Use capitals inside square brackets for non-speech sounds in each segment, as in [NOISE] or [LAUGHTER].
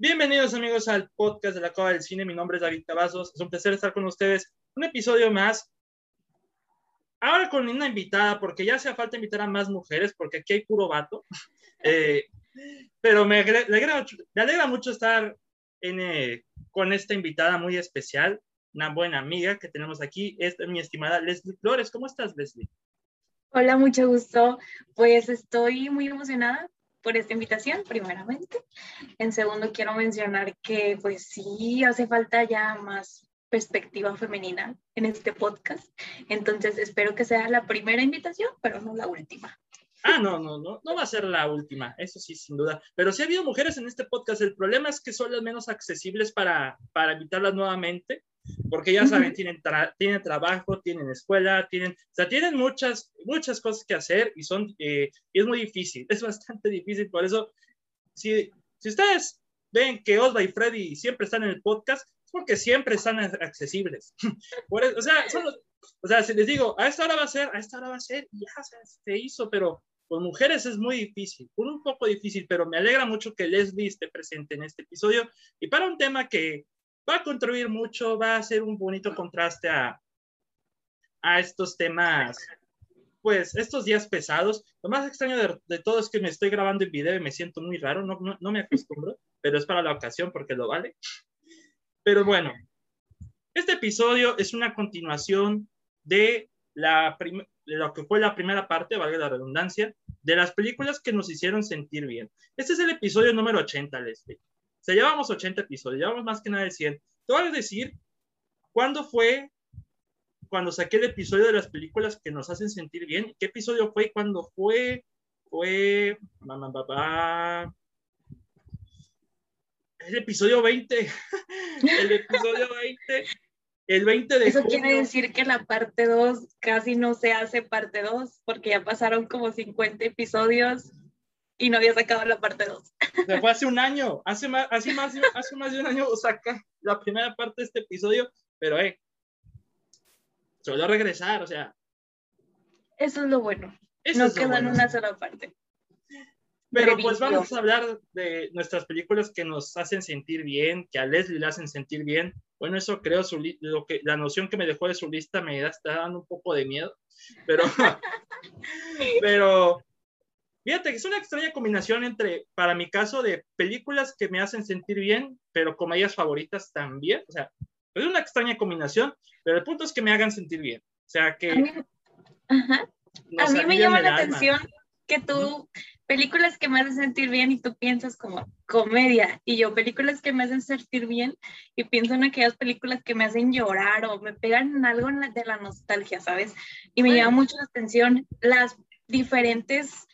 Bienvenidos amigos al podcast de la Cueva del Cine, mi nombre es David Cavazos, es un placer estar con ustedes, un episodio más, ahora con una invitada, porque ya hace falta invitar a más mujeres, porque aquí hay puro vato, [LAUGHS] eh, pero me, alegra, mucho estar eh, con esta invitada muy especial, una buena amiga que tenemos aquí, es mi estimada Leslie Flores, ¿cómo estás Leslie? Hola, mucho gusto. Pues estoy muy emocionada por esta invitación, primeramente. En segundo, quiero mencionar que pues sí hace falta ya más perspectiva femenina en este podcast. Entonces, espero que sea la primera invitación, pero no la última. Ah, no, no, no, no va a ser la última, eso sí, sin duda. Pero sí ha habido mujeres en este podcast. El problema es que son las menos accesibles para, para invitarlas nuevamente porque ya saben, tienen, tienen trabajo, tienen escuela, tienen, o sea, tienen muchas, muchas cosas que hacer y son, eh, es muy difícil, [LAUGHS] es bastante difícil, por eso, si, si ustedes ven que Osva y Freddy siempre están en el podcast, es porque siempre están accesibles. [LAUGHS] o, sea, o sea, si les digo, a esta hora va a ser, a esta hora va a ser, ya se hizo, pero con mujeres es muy difícil, un poco difícil, pero me alegra mucho que Leslie esté presente en este episodio y para un tema que va a contribuir mucho, va a ser un bonito contraste a, a estos temas, pues estos días pesados. Lo más extraño de, todo es que me estoy grabando en video y me siento muy raro, no, no, me acostumbro, [LAUGHS] pero es para la ocasión porque lo vale. Pero bueno, este episodio es una continuación de, la de lo que fue la primera parte, valga la redundancia, de las películas que nos hicieron sentir bien. Este es el episodio número 80, Leslie sea, llevamos 80 episodios, llevamos más que nada de 100. Te voy a decir cuándo fue cuando saqué el episodio de las películas que nos hacen sentir bien. ¿Qué episodio fue? ¿Cuándo fue? Fue. Mamá, papá. El episodio 20. [LAUGHS] el episodio 20. El 20 de Eso quiere decir que la parte 2 casi no se hace parte 2, porque ya pasaron como 50 episodios y no había sacado la parte 2. Se fue hace un año, hace más, hace más, hace más de un año saca la primera parte de este episodio, pero eh, solo regresar, o sea. Eso es lo bueno. no queda en una sola parte. Pero pues vamos a hablar de nuestras películas que nos hacen sentir bien, que a Leslie le hacen sentir bien. Bueno, eso creo, su lo que, la noción que me dejó de su lista me está dando un poco de miedo, pero, [LAUGHS] pero Fíjate que es una extraña combinación entre, para mi caso, de películas que me hacen sentir bien, pero comedias favoritas también. O sea, es una extraña combinación, pero el punto es que me hagan sentir bien. O sea, que... A mí, a mí me llama la atención que tú, películas que me hacen sentir bien y tú piensas como comedia, y yo películas que me hacen sentir bien y pienso en aquellas películas que me hacen llorar o me pegan en algo de la nostalgia, ¿sabes? Y me llama mucho la atención las diferentes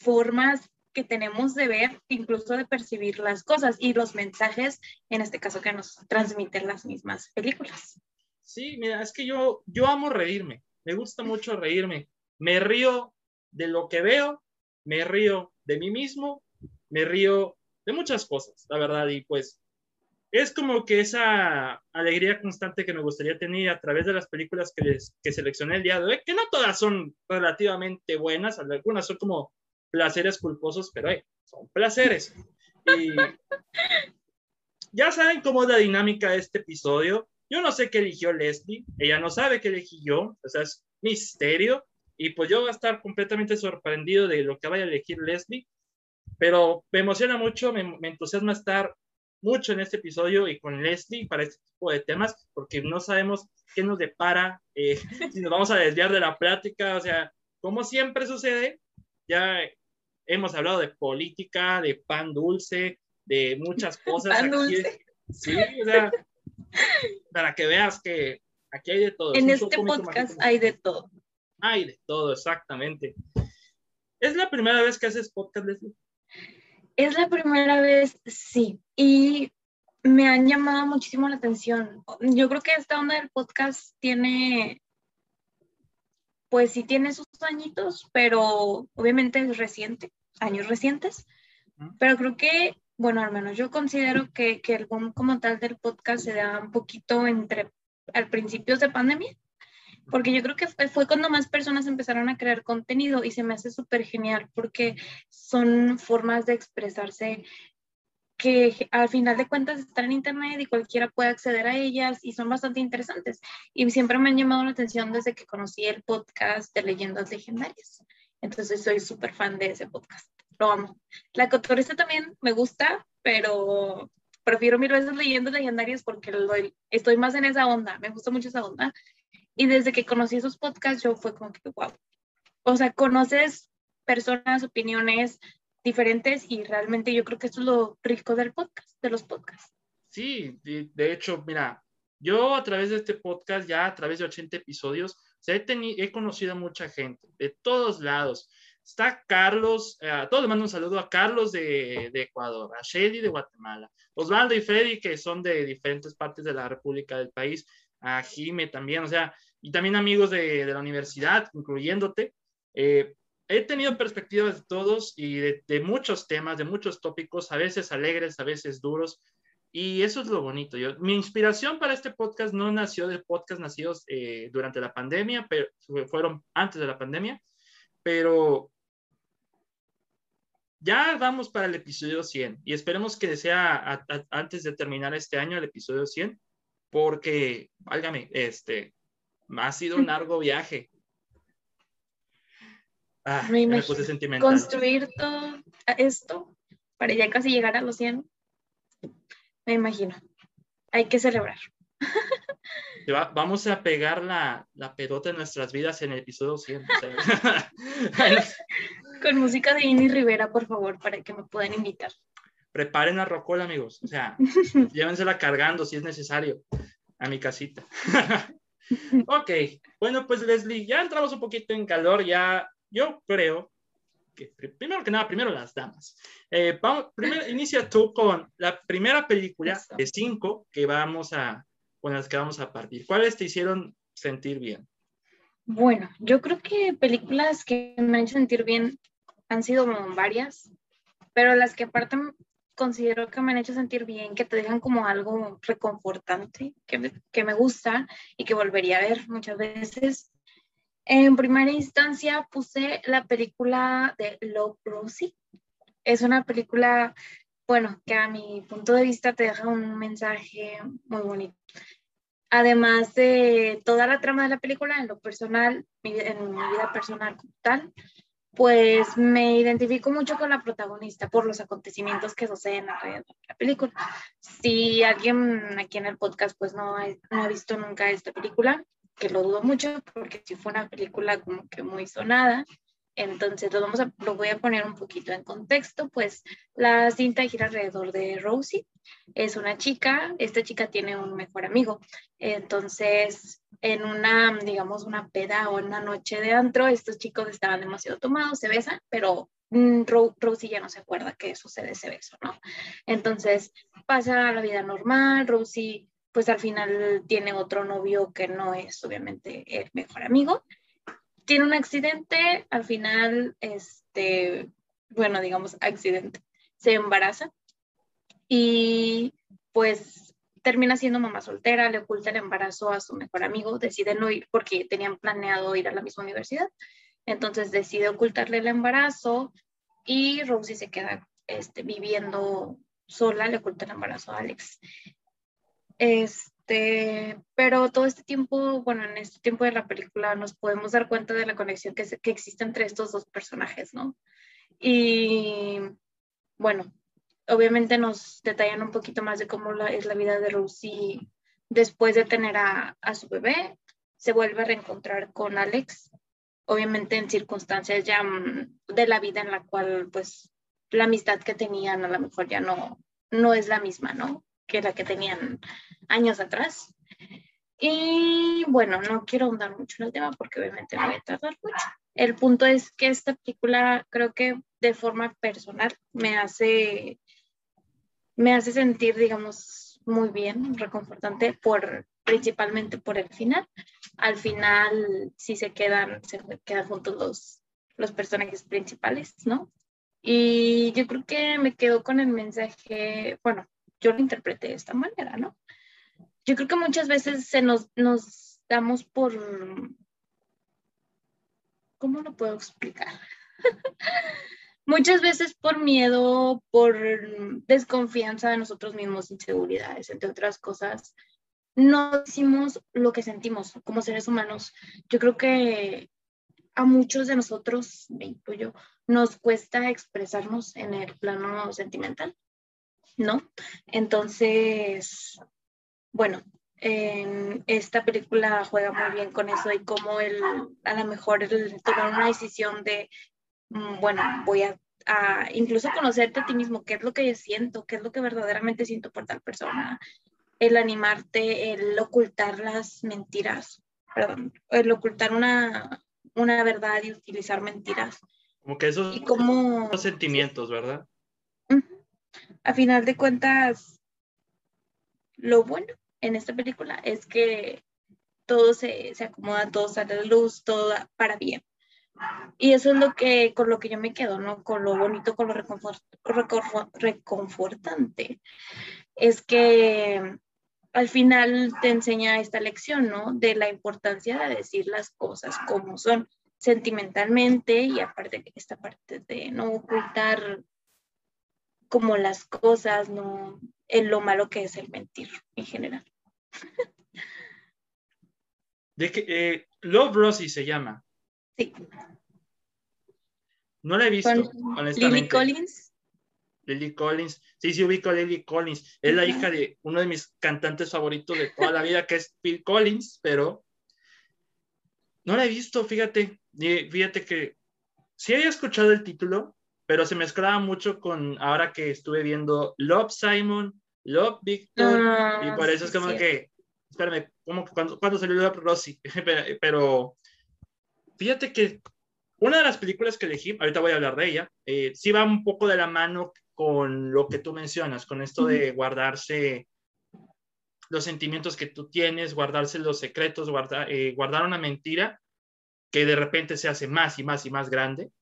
formas que tenemos de ver, incluso de percibir las cosas y los mensajes, en este caso, que nos transmiten las mismas películas. Sí, mira, es que yo, yo amo reírme, me gusta mucho reírme, me río de lo que veo, me río de mí mismo, me río de muchas cosas, la verdad, y pues es como que esa alegría constante que me gustaría tener a través de las películas que, les, que seleccioné el día de hoy, que no todas son relativamente buenas, algunas son como placeres culposos, pero son placeres. Y ya saben cómo es la dinámica de este episodio. Yo no sé qué eligió Leslie, ella no sabe qué elegí yo, o sea, es misterio. Y pues yo voy a estar completamente sorprendido de lo que vaya a elegir Leslie, pero me emociona mucho, me, entusiasma estar mucho en este episodio y con Leslie para este tipo de temas, porque no sabemos qué nos depara, eh, [LAUGHS] si nos vamos a desviar de la plática, o sea, como siempre sucede, ya hemos hablado de política, de pan dulce, de muchas [LAUGHS] cosas. Pan dulce. Sí, o sea, para que veas que aquí hay de todo. En este podcast hay de todo. Hay de todo, exactamente. ¿Es la primera vez que haces podcast, Leslie? Es la primera vez, sí. Y me han llamado muchísimo la atención. Yo creo que esta onda del podcast tiene, pues sí tiene sus añitos, pero obviamente es reciente, años recientes, pero creo que, bueno, al menos yo considero que, que el boom como tal del podcast se da un poquito entre, al principios de pandemia, porque yo creo que fue, fue, cuando más personas empezaron a crear contenido y se me hace súper genial porque son formas de expresarse que al final de cuentas están en internet y cualquiera puede acceder a ellas y son bastante interesantes. Y siempre me han llamado la atención desde que conocí el podcast de leyendas legendarias. Entonces soy súper fan de ese podcast. Lo amo. La cotorista también me gusta, pero prefiero mil veces leyendas legendarias porque estoy más en esa onda. Me gusta mucho esa onda. Y desde que conocí esos podcasts, yo fue como que, wow. O sea, conoces personas, opiniones, diferentes y realmente yo creo que eso es lo rico del podcast, de los podcasts. Sí, de, hecho, mira, yo a través de este podcast, ya a través de 80 episodios, he, he conocido a mucha gente de todos lados. Está Carlos, eh, todos les mando un saludo a Carlos de, de, Ecuador, a Shady de Guatemala, Osvaldo y Freddy, que son de diferentes partes de la República del país, a Jime también, o sea, y también amigos de, de la universidad, incluyéndote. Eh, he tenido perspectivas de todos y de, muchos temas, de muchos tópicos, a veces alegres, a veces duros. Y eso es lo bonito. Yo, mi inspiración para este podcast no nació de podcast nacidos eh, durante la pandemia, pero fueron antes de la pandemia. Pero ya vamos para el episodio 100 y esperemos que sea antes de terminar este año el episodio 100, porque, válgame, este, ha sido un largo viaje. Ah, me imagino construir todo esto para ya casi llegar a los 100. Me imagino. Hay que celebrar. vamos a pegar la, la pedota en nuestras vidas en el episodio 100. [LAUGHS] Con música de Inny Rivera, por favor, para que me puedan invitar. Preparen la rocola, amigos. O sea, [LAUGHS] llévensela cargando si es necesario a mi casita. [LAUGHS] ok, bueno, pues Leslie, ya entramos un poquito en calor, ya yo creo que primero que nada, primero las damas. Eh, vamos, primero, inicia tú con la primera película de cinco que vamos a, con las que vamos a partir. ¿Cuáles te hicieron sentir bien? Bueno, yo creo que películas que me han hecho sentir bien han sido varias, pero las que aparte considero que me han hecho sentir bien, que te dejan como algo reconfortante, que que me gusta y que volvería a ver muchas veces, en primera instancia puse la película de Love Rosie. Es una película, bueno, que a mi punto de vista te deja un mensaje muy bonito. Además de toda la trama de la película, en lo personal, en mi vida personal tal, pues me identifico mucho con la protagonista por los acontecimientos que suceden alrededor de la película. Si alguien aquí en el podcast pues no no ha visto nunca esta película, que lo dudo mucho porque si fue una película como que muy sonada. Entonces lo, vamos a, lo voy a poner un poquito en contexto, pues la cinta gira alrededor de Rosie. Es una chica, esta chica tiene un mejor amigo. Entonces, en una, digamos, una peda o una noche de antro, estos chicos estaban demasiado tomados, se besan, pero mm, Rosie ya no se acuerda que sucede ese beso, ¿no? Entonces pasa la vida normal, Rosie pues al final tiene otro novio que no es obviamente el mejor amigo. Tiene un accidente, al final, este, bueno, digamos, accidente, se embaraza y pues termina siendo mamá soltera, le oculta el embarazo a su mejor amigo, decide no ir porque tenían planeado ir a la misma universidad, entonces decide ocultarle el embarazo y Rosie se queda este, viviendo sola, le oculta el embarazo a Alex. Este, pero todo este tiempo, bueno, en este tiempo de la película nos podemos dar cuenta de la conexión que, que existe entre estos dos personajes, ¿no? Y bueno, obviamente nos detallan un poquito más de cómo es la vida de Rosie después de tener a, a, su bebé. Se vuelve a reencontrar con Alex, obviamente en circunstancias ya mm, de la vida en la cual pues la amistad que tenían a lo mejor ya no, no es la misma, ¿no? Que la que tenían años atrás. Y bueno, no quiero ahondar mucho en el tema porque obviamente me voy a tardar mucho. El punto es que esta película creo que de forma personal me hace, me hace sentir, digamos, muy bien, reconfortante, por, principalmente por el final. Al final sí se quedan, se quedan juntos los, los personajes principales, ¿no? Y yo creo que me quedo con el mensaje, bueno, yo lo interpreté de esta manera, ¿no? Yo creo que muchas veces se nos, nos damos por, ¿cómo lo puedo explicar? [LAUGHS] muchas veces por miedo, por desconfianza de nosotros mismos, inseguridades, entre otras cosas, no decimos lo que sentimos como seres humanos. Yo creo que a muchos de nosotros, me incluyo, nos cuesta expresarnos en el plano sentimental, ¿no? Entonces, bueno, en esta película juega muy bien con eso y cómo él, a lo mejor el tomar una decisión de, mm, bueno, voy a, incluso conocerte a ti mismo, qué es lo que yo siento, qué es lo que verdaderamente siento por tal persona, el animarte, el ocultar las mentiras, perdón, el ocultar una, una verdad y utilizar mentiras. Como que esos como, sentimientos, ¿verdad? A final de cuentas, lo bueno en esta película es que todo se, se acomoda, todo sale a la luz, todo para bien. Y eso es lo que, con lo que yo me quedo, ¿no? Con lo bonito, con lo reconfortante. Es que al final te enseña esta lección, ¿no? De la importancia de decir las cosas como son sentimentalmente y aparte esta parte de no ocultar como las cosas, no en lo malo que es el mentir en general. [LAUGHS] De que, eh, Love Rosie se llama. Sí. No la he visto, honestamente. Lily Collins. Lily Collins. Sí, sí ubico a Lily Collins. Es la hija de uno de mis cantantes favoritos de toda la vida, que es Phil Collins, pero no la he visto, fíjate. Fíjate que sí había escuchado el título, pero se mezclaba mucho con ahora que estuve viendo Love Simon, Love Victor, y ah, por eso es como que, espérame, ¿cómo, cuando, salió Love Rossi? [LAUGHS] pero fíjate que una de las películas que elegí, ahorita voy a hablar de ella, eh, sí va un poco de la mano con lo que tú mencionas, con esto de guardarse los sentimientos que tú tienes, guardarse los secretos, guardar, eh, guardar una mentira que de repente se hace más y más y más grande.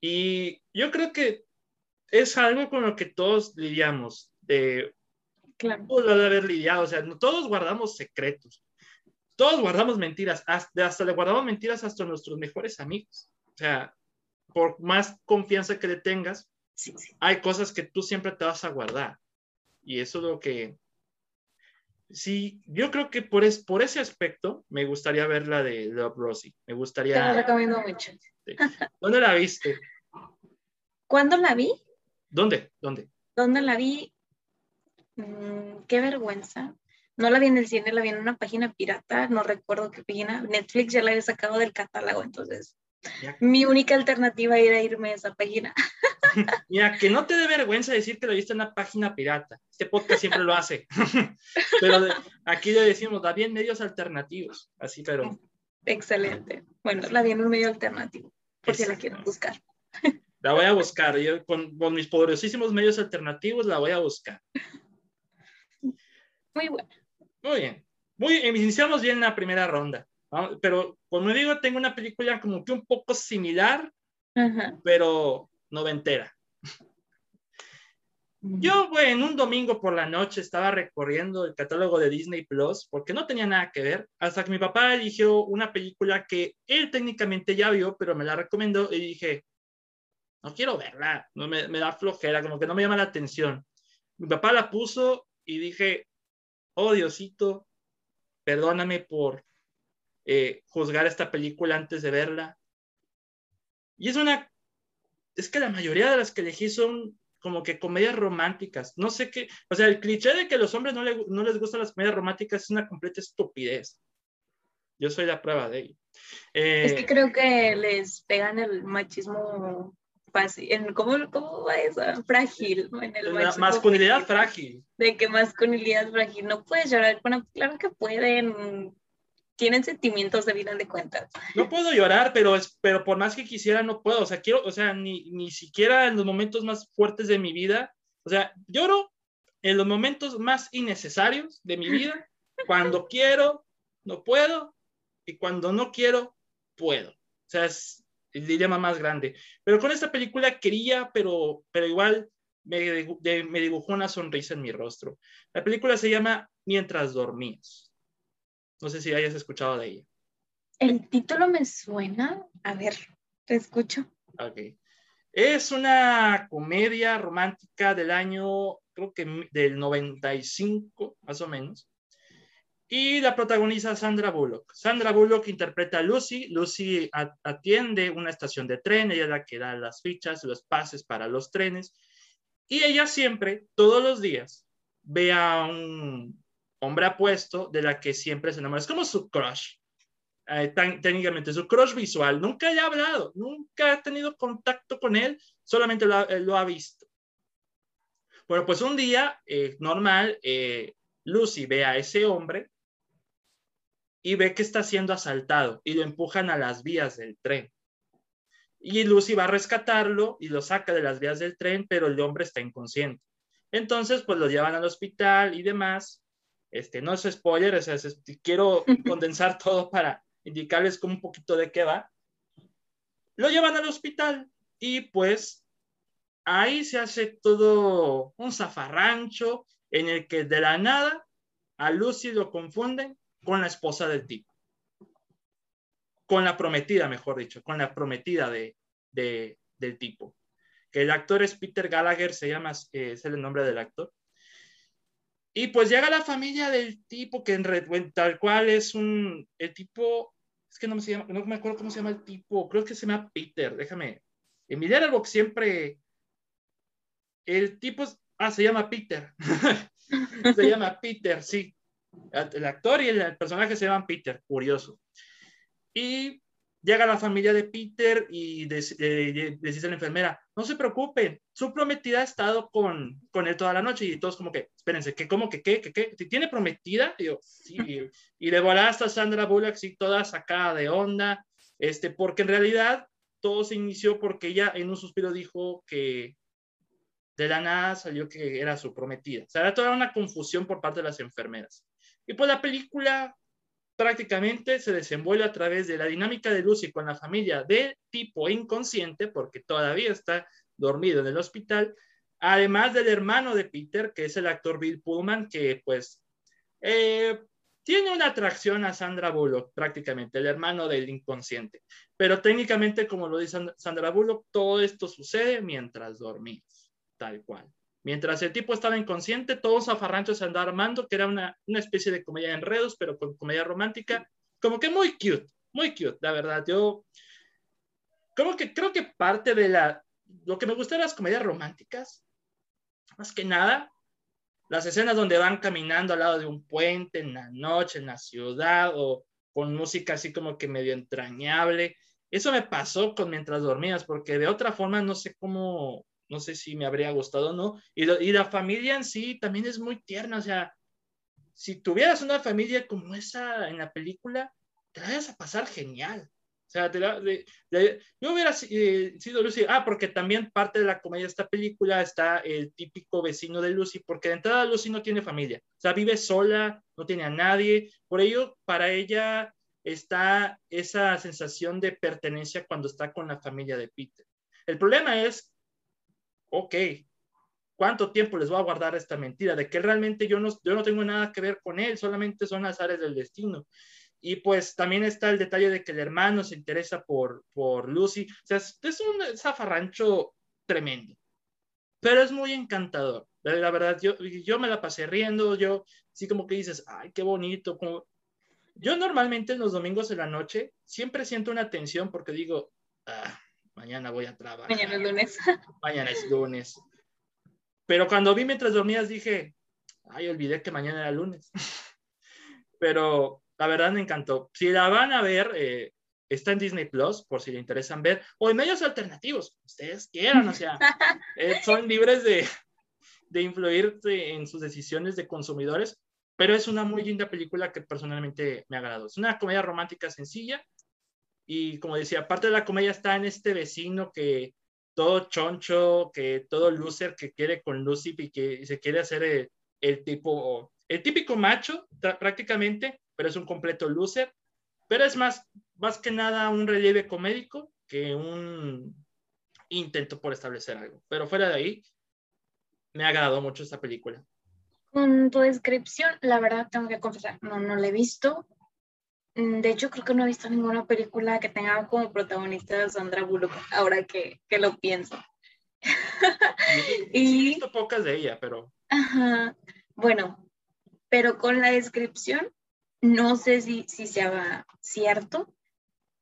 Y yo creo que es algo con lo que todos lidiamos. De, claro. de haber lidiado, o sea, todos guardamos secretos, todos guardamos mentiras, hasta, hasta le guardamos mentiras hasta nuestros mejores amigos. O sea, por más confianza que le tengas, hay cosas que tú siempre te vas a guardar. Y eso es lo que... Sí, yo creo que por, es, por ese aspecto me gustaría ver la de Love Rosie. Me gustaría... Te la recomiendo mucho. ¿Dónde la viste? ¿Cuándo la vi? ¿Dónde? ¿Dónde? ¿Dónde la vi? Mm, qué vergüenza. No la vi en el cine, la vi en una página pirata, no recuerdo qué página. Netflix ya la había sacado del catálogo, entonces mi única alternativa era irme a esa página. [LAUGHS] Mira, que no te dé vergüenza decir que lo viste en una página pirata. Este podcast siempre lo hace. [LAUGHS] pero aquí le decimos, da bien medios alternativos. Así, pero. Excelente. Bueno, la vi en un medio alternativo, por si la quieren buscar. [LAUGHS] La voy a buscar. Yo con, mis poderosísimos medios alternativos la voy a buscar. Muy buena. Muy bien. Muy, iniciamos bien la primera ronda. Pero, como digo, tengo una película como que un poco similar, pero noventera. Yo, en un domingo por la noche estaba recorriendo el catálogo de Disney Plus porque no tenía nada que ver, hasta que mi papá eligió una película que él técnicamente ya vio, pero me la recomendó y dije, no quiero verla, no me, me da flojera, como que no me llama la atención. Mi papá la puso y dije, oh Diosito, perdóname por eh, juzgar esta película antes de verla. Y es una, es que la mayoría de las que elegí son como que comedias románticas. No sé qué, o sea, el cliché de que a los hombres no, no les gustan las comedias románticas es una completa estupidez. Yo soy la prueba de ello. es que eh, creo que les pegan el machismo fácil, en, ¿cómo, ¿cómo, va eso? Frágil, en el masculinidad frágil. De que masculinidad frágil, no puedes llorar, bueno, claro que pueden, tienen sentimientos de vida de cuentas. No puedo llorar, pero, es, pero por más que quisiera, no puedo. O sea, quiero, o sea, ni, ni siquiera en los momentos más fuertes de mi vida. O sea, lloro en los momentos más innecesarios de mi vida, [LAUGHS] cuando quiero, no puedo, y cuando no quiero, puedo. O sea, es el dilema más grande. Pero con esta película quería, pero, pero igual me, me dibujó una sonrisa en mi rostro. La película se llama Mientras dormías. No sé si hayas escuchado de ella. El título me suena. A ver, te escucho. Ok. Es una comedia romántica del año, creo que del 95, más o menos. Y la protagoniza Sandra Bullock. Sandra Bullock interpreta a Lucy. Lucy atiende una estación de tren, ella es la que da las fichas, los pases para los trenes. Y ella siempre, todos los días, ve a un hombre apuesto de la que siempre se enamora. Es como su crush. Eh, técnicamente, su crush visual. Nunca ha hablado, nunca ha tenido contacto con él, solamente lo ha, visto. Bueno, pues un día eh, normal, eh, Lucy ve a ese hombre y ve que está siendo asaltado y lo empujan a las vías del tren. Y Lucy va a rescatarlo y lo saca de las vías del tren, pero el hombre está inconsciente. Entonces, pues lo llevan al hospital y demás. Este, no es spoiler, o sea, quiero [LAUGHS] condensar todo para indicarles como un poquito de qué va. Lo llevan al hospital y pues ahí se hace todo un zafarrancho en el que de la nada a Lucy lo confunden con la esposa del tipo. Con la prometida, mejor dicho, con la prometida de, del tipo. Que el actor es Peter Gallagher, se llama, eh, es el nombre del actor. Y pues llega la familia del tipo, que en tal cual es un, el tipo, es que no me, llama, no me acuerdo cómo se llama el tipo, creo que se llama Peter, déjame. En mi box siempre, el tipo, ah, se llama Peter. [LAUGHS] se llama Peter, sí. El actor y el personaje se llaman Peter, curioso. Y llega la familia de Peter y le dice a la enfermera, no se preocupen, su prometida ha estado con, con él toda la noche y todos como que, espérense, ¿qué, cómo, que, qué, qué, qué? ¿Tiene prometida? Y yo, sí. Y, le volá hasta Sandra Bullock, sí, toda sacada de onda, este, porque en realidad todo se inició porque ella en un suspiro dijo que de la nada salió que era su prometida. O sea, era toda una confusión por parte de las enfermeras. Y pues la película prácticamente se desenvuelve a través de la dinámica de Lucy con la familia de tipo inconsciente, porque todavía está dormido en el hospital, además del hermano de Peter, que es el actor Bill Pullman, que pues eh, tiene una atracción a Sandra Bullock, prácticamente, el hermano del inconsciente. Pero técnicamente, como lo dice Sandra Bullock, todo esto sucede mientras dormimos, tal cual. Mientras el tipo estaba inconsciente, todos zafarranchos se armando, que era una, una especie de comedia de enredos, pero con comedia romántica, como que muy cute, muy cute, la verdad. Yo, como que creo que parte de la, lo que me gusta de las comedias románticas, más que nada, las escenas donde van caminando al lado de un puente en la noche, en la ciudad, o con música así como que medio entrañable. Eso me pasó con mientras dormías, porque de otra forma no sé cómo, no sé si me habría gustado o no. Y, la familia en sí también es muy tierna, o sea, si tuvieras una familia como esa en la película, te la vas a pasar genial. O sea, yo hubiera eh, sido Lucy, ah, porque también parte de la comedia de esta película está el típico vecino de Lucy, porque de entrada Lucy no tiene familia, o sea, vive sola, no tiene a nadie, por ello, para ella está esa sensación de pertenencia cuando está con la familia de Peter. El problema es ok, ¿cuánto tiempo les voy a guardar esta mentira? De que realmente yo no, yo no tengo nada que ver con él, solamente son azares del destino. Y pues también está el detalle de que el hermano se interesa por, por Lucy. O sea, es, un zafarrancho tremendo, pero es muy encantador. La, verdad, yo, yo me la pasé riendo, yo sí como que dices, ay, qué bonito. Como... Yo normalmente en los domingos de la noche siempre siento una tensión porque digo, ah, mañana voy a trabajar. Mañana es lunes. [LAUGHS] Mañana es lunes. Pero cuando vi mientras dormías dije, ay, olvidé que mañana era lunes. [LAUGHS] Pero la verdad me encantó. Si la van a ver, eh, está en Disney Plus, por si le interesan ver, o en medios alternativos, ustedes quieran, o sea, [LAUGHS] eh, son libres de, de influir en sus decisiones de consumidores, pero es una muy linda película que personalmente me ha agradado. Es una comedia romántica sencilla, y como decía, parte de la comedia está en este vecino que todo choncho, que todo loser que quiere con Lucy y que se quiere hacer el, el tipo, el típico macho prácticamente, pero es un completo loser. Pero es más, más que nada un relieve comédico que un intento por establecer algo. Pero fuera de ahí, me ha agradado mucho esta película. Con tu descripción, la verdad tengo que confesar, no, no la he visto. Mm, de hecho, creo que no he visto ninguna película que tenga como protagonista a Sandra Bullock, ahora que, que lo pienso. [LAUGHS] y he visto pocas de ella, pero... Ajá. Bueno, pero con la descripción, no sé si, si sea cierto,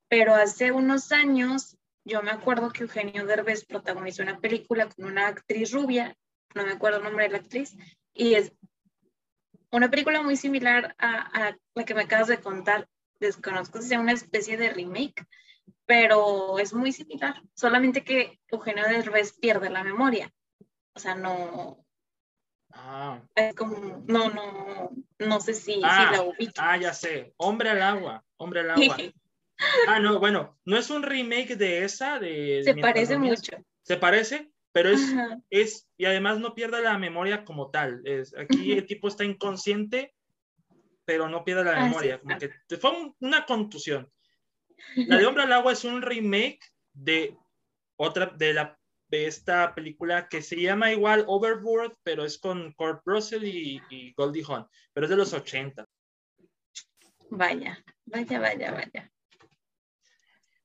pero hace unos años yo me acuerdo que Eugenio Derbez protagonizó una película con una actriz rubia, no me acuerdo el nombre de la actriz, y es una película muy similar a, a la que me acabas de contar. Desconozco si sea una especie de remake, pero es muy similar, solamente que Eugenio Derbez pierde la memoria. O sea, no, Ah. Es como, no, no, no sé si, ah, la ubico. Ah, ya sé. Hombre al agua. Hombre al agua. [LAUGHS] ah, no, bueno, no es un remake de esa. De, Se parece mucho. Se parece, pero es, es, y además no pierde la memoria como tal. Es, aquí el tipo está inconsciente, pero no pierde la memoria. Como que fue una contusión. [LAUGHS] La de Hombre al agua es un remake de otra, de la de esta película que se llama igual Overboard, pero es con Kurt Russell y, Goldie Hawn, pero es de los 80. Vaya, vaya, vaya, vaya.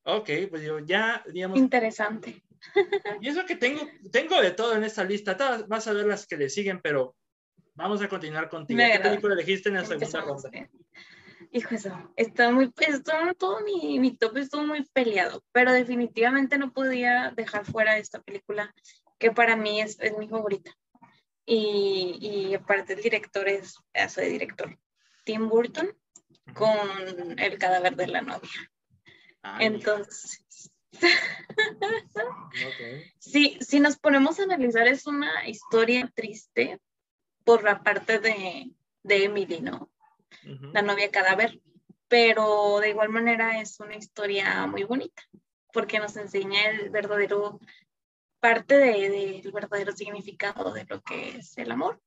Ok, pues yo ya, digamos... Interesante. [LAUGHS] Y eso que tengo, tengo de todo en esta lista, vas a ver las que le siguen, pero vamos a continuar contigo. ¿Qué película elegiste en la segunda ronda? hijo eso, está muy, está todo mi, mi top estuvo muy peleado, pero definitivamente no podía dejar fuera esta película que para mí es, es mi favorita. Y, y, aparte el director es pedazo de director, Tim Burton, con El cadáver de la novia. Entonces, [LAUGHS] sí, si nos ponemos a analizar, es una historia triste por la parte de, de Emily, ¿no? la novia cadáver, pero de igual manera es una historia muy bonita porque nos enseña el verdadero parte del de, verdadero significado de lo que es el amor.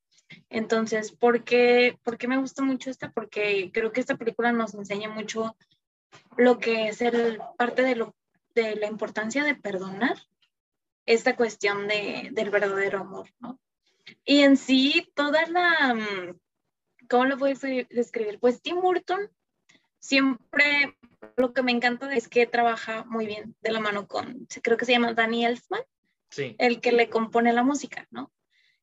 Entonces, ¿por qué, ¿por qué me gusta mucho esta? Porque creo que esta película nos enseña mucho lo que es el parte de, lo, de la importancia de perdonar esta cuestión de, del verdadero amor, ¿no? Y en sí, toda la, mm, ¿cómo lo voy a describir? Pues Tim Burton siempre lo que me encanta es que trabaja muy bien de la mano con, creo que se llama Danny Elfman, sí. el que le compone la música, ¿no?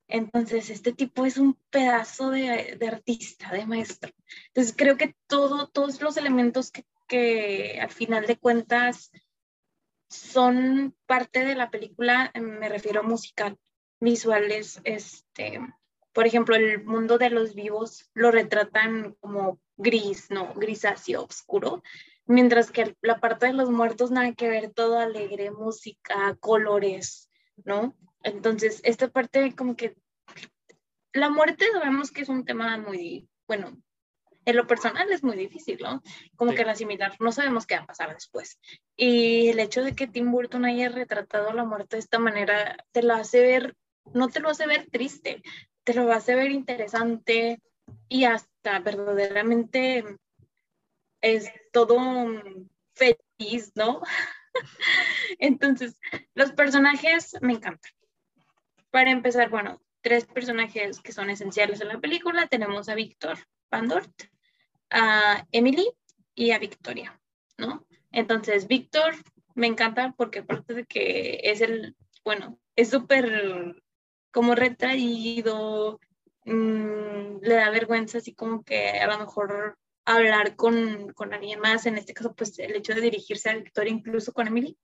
Entonces, este tipo es un pedazo de, de artista, de maestro. Entonces, creo que todo, todos los elementos que, que al final de cuentas son parte de la película, me refiero a musical, visuales, este, por ejemplo, el mundo de los vivos lo retratan como gris, ¿no? Grisáceo, oscuro, mientras que la parte de los muertos nada que ver, todo alegre, música, colores, ¿no? Entonces, esta parte como que la muerte sabemos que es un tema muy, bueno, en lo personal es muy difícil, ¿no? Como que la similar, no sabemos qué va a pasar después. Y el hecho de que Tim Burton haya retratado la muerte de esta manera, te la hace ver, no te lo hace ver triste, te lo a ver interesante y hasta verdaderamente es todo feliz, ¿no? [LAUGHS] Entonces, los personajes me encantan. Para empezar, bueno, tres personajes que son esenciales en la película. Tenemos a Víctor Pandort, a Emily y a Victoria, ¿no? Entonces, Víctor me encanta porque aparte de que es el, bueno, es súper como retraído, mm, le da vergüenza así como que a lo mejor hablar con, con, alguien más, en este caso pues el hecho de dirigirse a Victoria incluso con Emily,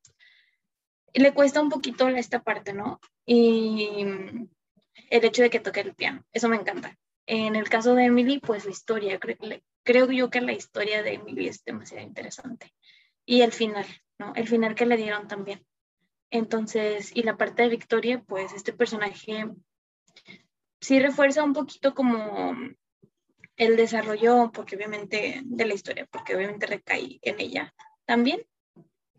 le cuesta un poquito esta parte, ¿no? Y el hecho de que toque el piano, eso me encanta. En el caso de Emily, pues la historia, creo yo que la historia de Emily es demasiado interesante. Y el final, ¿no? El final que le dieron también. Entonces, y la parte de Victoria, pues este personaje sí refuerza un poquito como el desarrollo, porque obviamente de la historia, porque obviamente recae en ella también.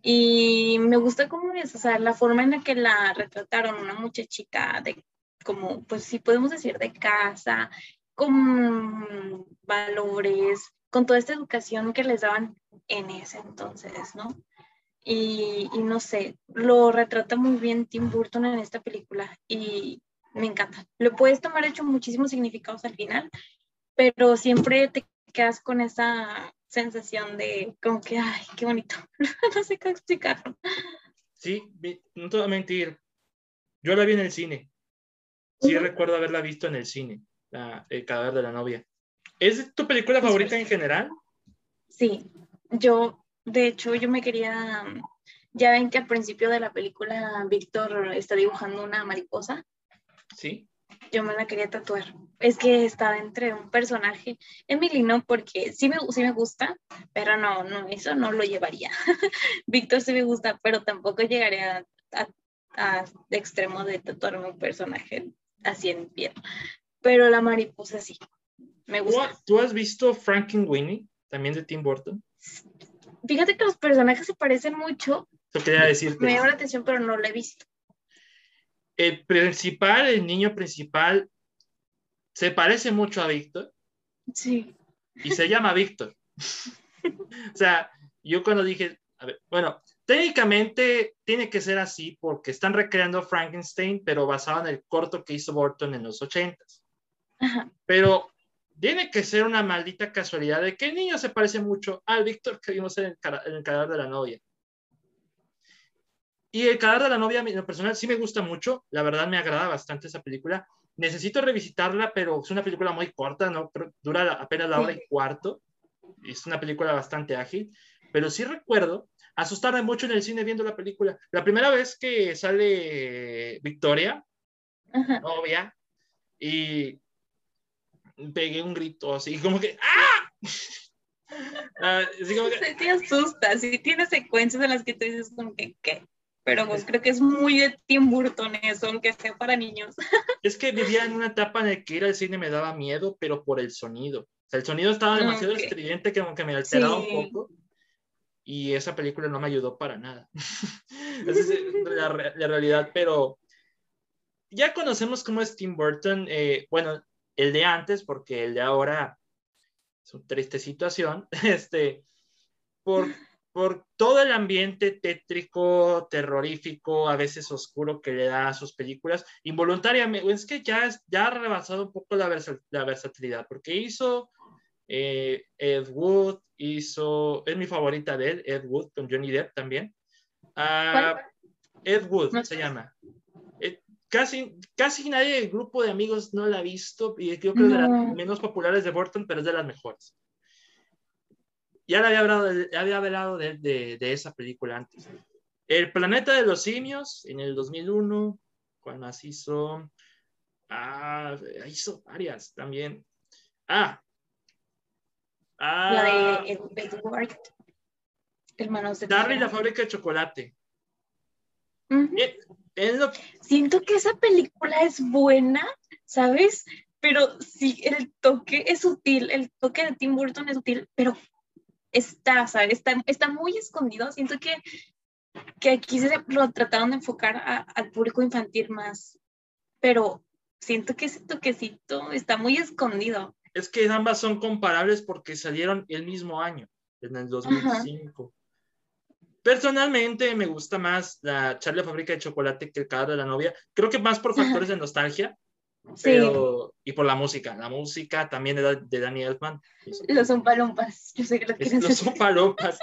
Y me gusta cómo es, o sea, la forma en la que la retrataron, una muchachita de como, pues sí podemos decir, de casa, con valores, con toda esta educación que les daban en ese entonces, ¿no? Y, y, no sé, lo retrata muy bien Tim Burton en esta película y me encanta. Lo puedes tomar hecho muchísimos significados al final, pero siempre te quedas con esa sensación de como que, ay, qué bonito. [LAUGHS] no sé cómo explicarlo. Sí, no te voy a mentir. Yo la vi en el cine. Sí, recuerdo haberla visto en el cine, la, El cadáver de la novia. ¿Es tu película favorita en general? Sí, yo, de hecho, yo me quería. Ya ven que al principio de la película Víctor está dibujando una mariposa. Sí. Yo me la quería tatuar. Es que estaba entre un personaje, Emily no, porque sí me, sí me gusta, pero no, no, eso no lo llevaría. [LAUGHS] Víctor sí me gusta, pero tampoco llegaría a, a, extremo de tatuarme un personaje así en piel. Pero la mariposa sí, me gusta. ¿Tú has visto Winnie también de Tim Burton? Fíjate que los personajes se parecen mucho. Eso quería decirte. Me llama la atención, pero no lo he visto el principal, el niño principal, se parece mucho a Víctor. Sí. Y se llama Víctor. [LAUGHS] o sea, yo cuando dije, a ver, bueno, técnicamente tiene que ser así porque están recreando Frankenstein, pero basado en el corto que hizo Burton en los ochentas. Pero tiene que ser una maldita casualidad de que el niño se parece mucho al Víctor que vimos en el, en el cadáver de la novia. Y El cadáver de la novia, en lo personal, sí me gusta mucho. La verdad, me agrada bastante esa película. Necesito revisitarla, pero es una película muy corta, ¿no? Dura apenas la hora y cuarto. Es una película bastante ágil. Pero sí recuerdo asustarme mucho en el cine viendo la película. La primera vez que sale Victoria, novia, y pegué un grito así, como que ¡ah! [LAUGHS] ah así como que, te asusta, si tiene secuencias en las que tú dices como que, ¿qué? pero pues creo que es muy de Tim Burton eso, aunque sea para niños. [LAUGHS] Es que vivía en una etapa en la que ir al cine me daba miedo, pero por el sonido. O sea, el sonido estaba ah, demasiado estridente que, que me alteraba un poco. Y esa película no me ayudó para nada. [LAUGHS] Esa es la, la, realidad, pero ya conocemos cómo es Tim Burton. Eh, bueno, el de antes, porque el de ahora es una triste situación. [LAUGHS] Este, por, por todo el ambiente tétrico, terrorífico, a veces oscuro que le da a sus películas, involuntariamente, es que ya, ya ha rebasado un poco la, la versatilidad, porque hizo eh, Ed Wood, hizo, es mi favorita de él, Ed Wood, con Johnny Depp también. Uh, Ed Wood se llama. Casi, casi nadie del grupo de amigos no la ha visto, y yo creo que es de las menos populares de Burton, pero es de las mejores ya le había hablado, de, había hablado de, de, esa película antes. El planeta de los simios, en el 2001, cuando más hizo? Ah, hizo varias también. Ah. ah la de Edward. Hermanos de Darry la fábrica de chocolate. Siento que esa película es buena, ¿sabes? Pero sí, el toque es sutil, el toque de Tim Burton es sutil, pero está, ¿sabes? Está, está muy escondido. Siento que, que aquí se lo trataron de enfocar al público infantil más, pero siento que ese toquecito está muy escondido. Es que ambas son comparables porque salieron el mismo año, en el 2005. Personalmente me gusta más la Charlie Fábrica de Chocolate que el cadáver de la novia. Creo que más por factores de nostalgia. Pero, y por la música, la música también de, de Danny Elfman. Los son palompas, yo sé que lo Los son palompas.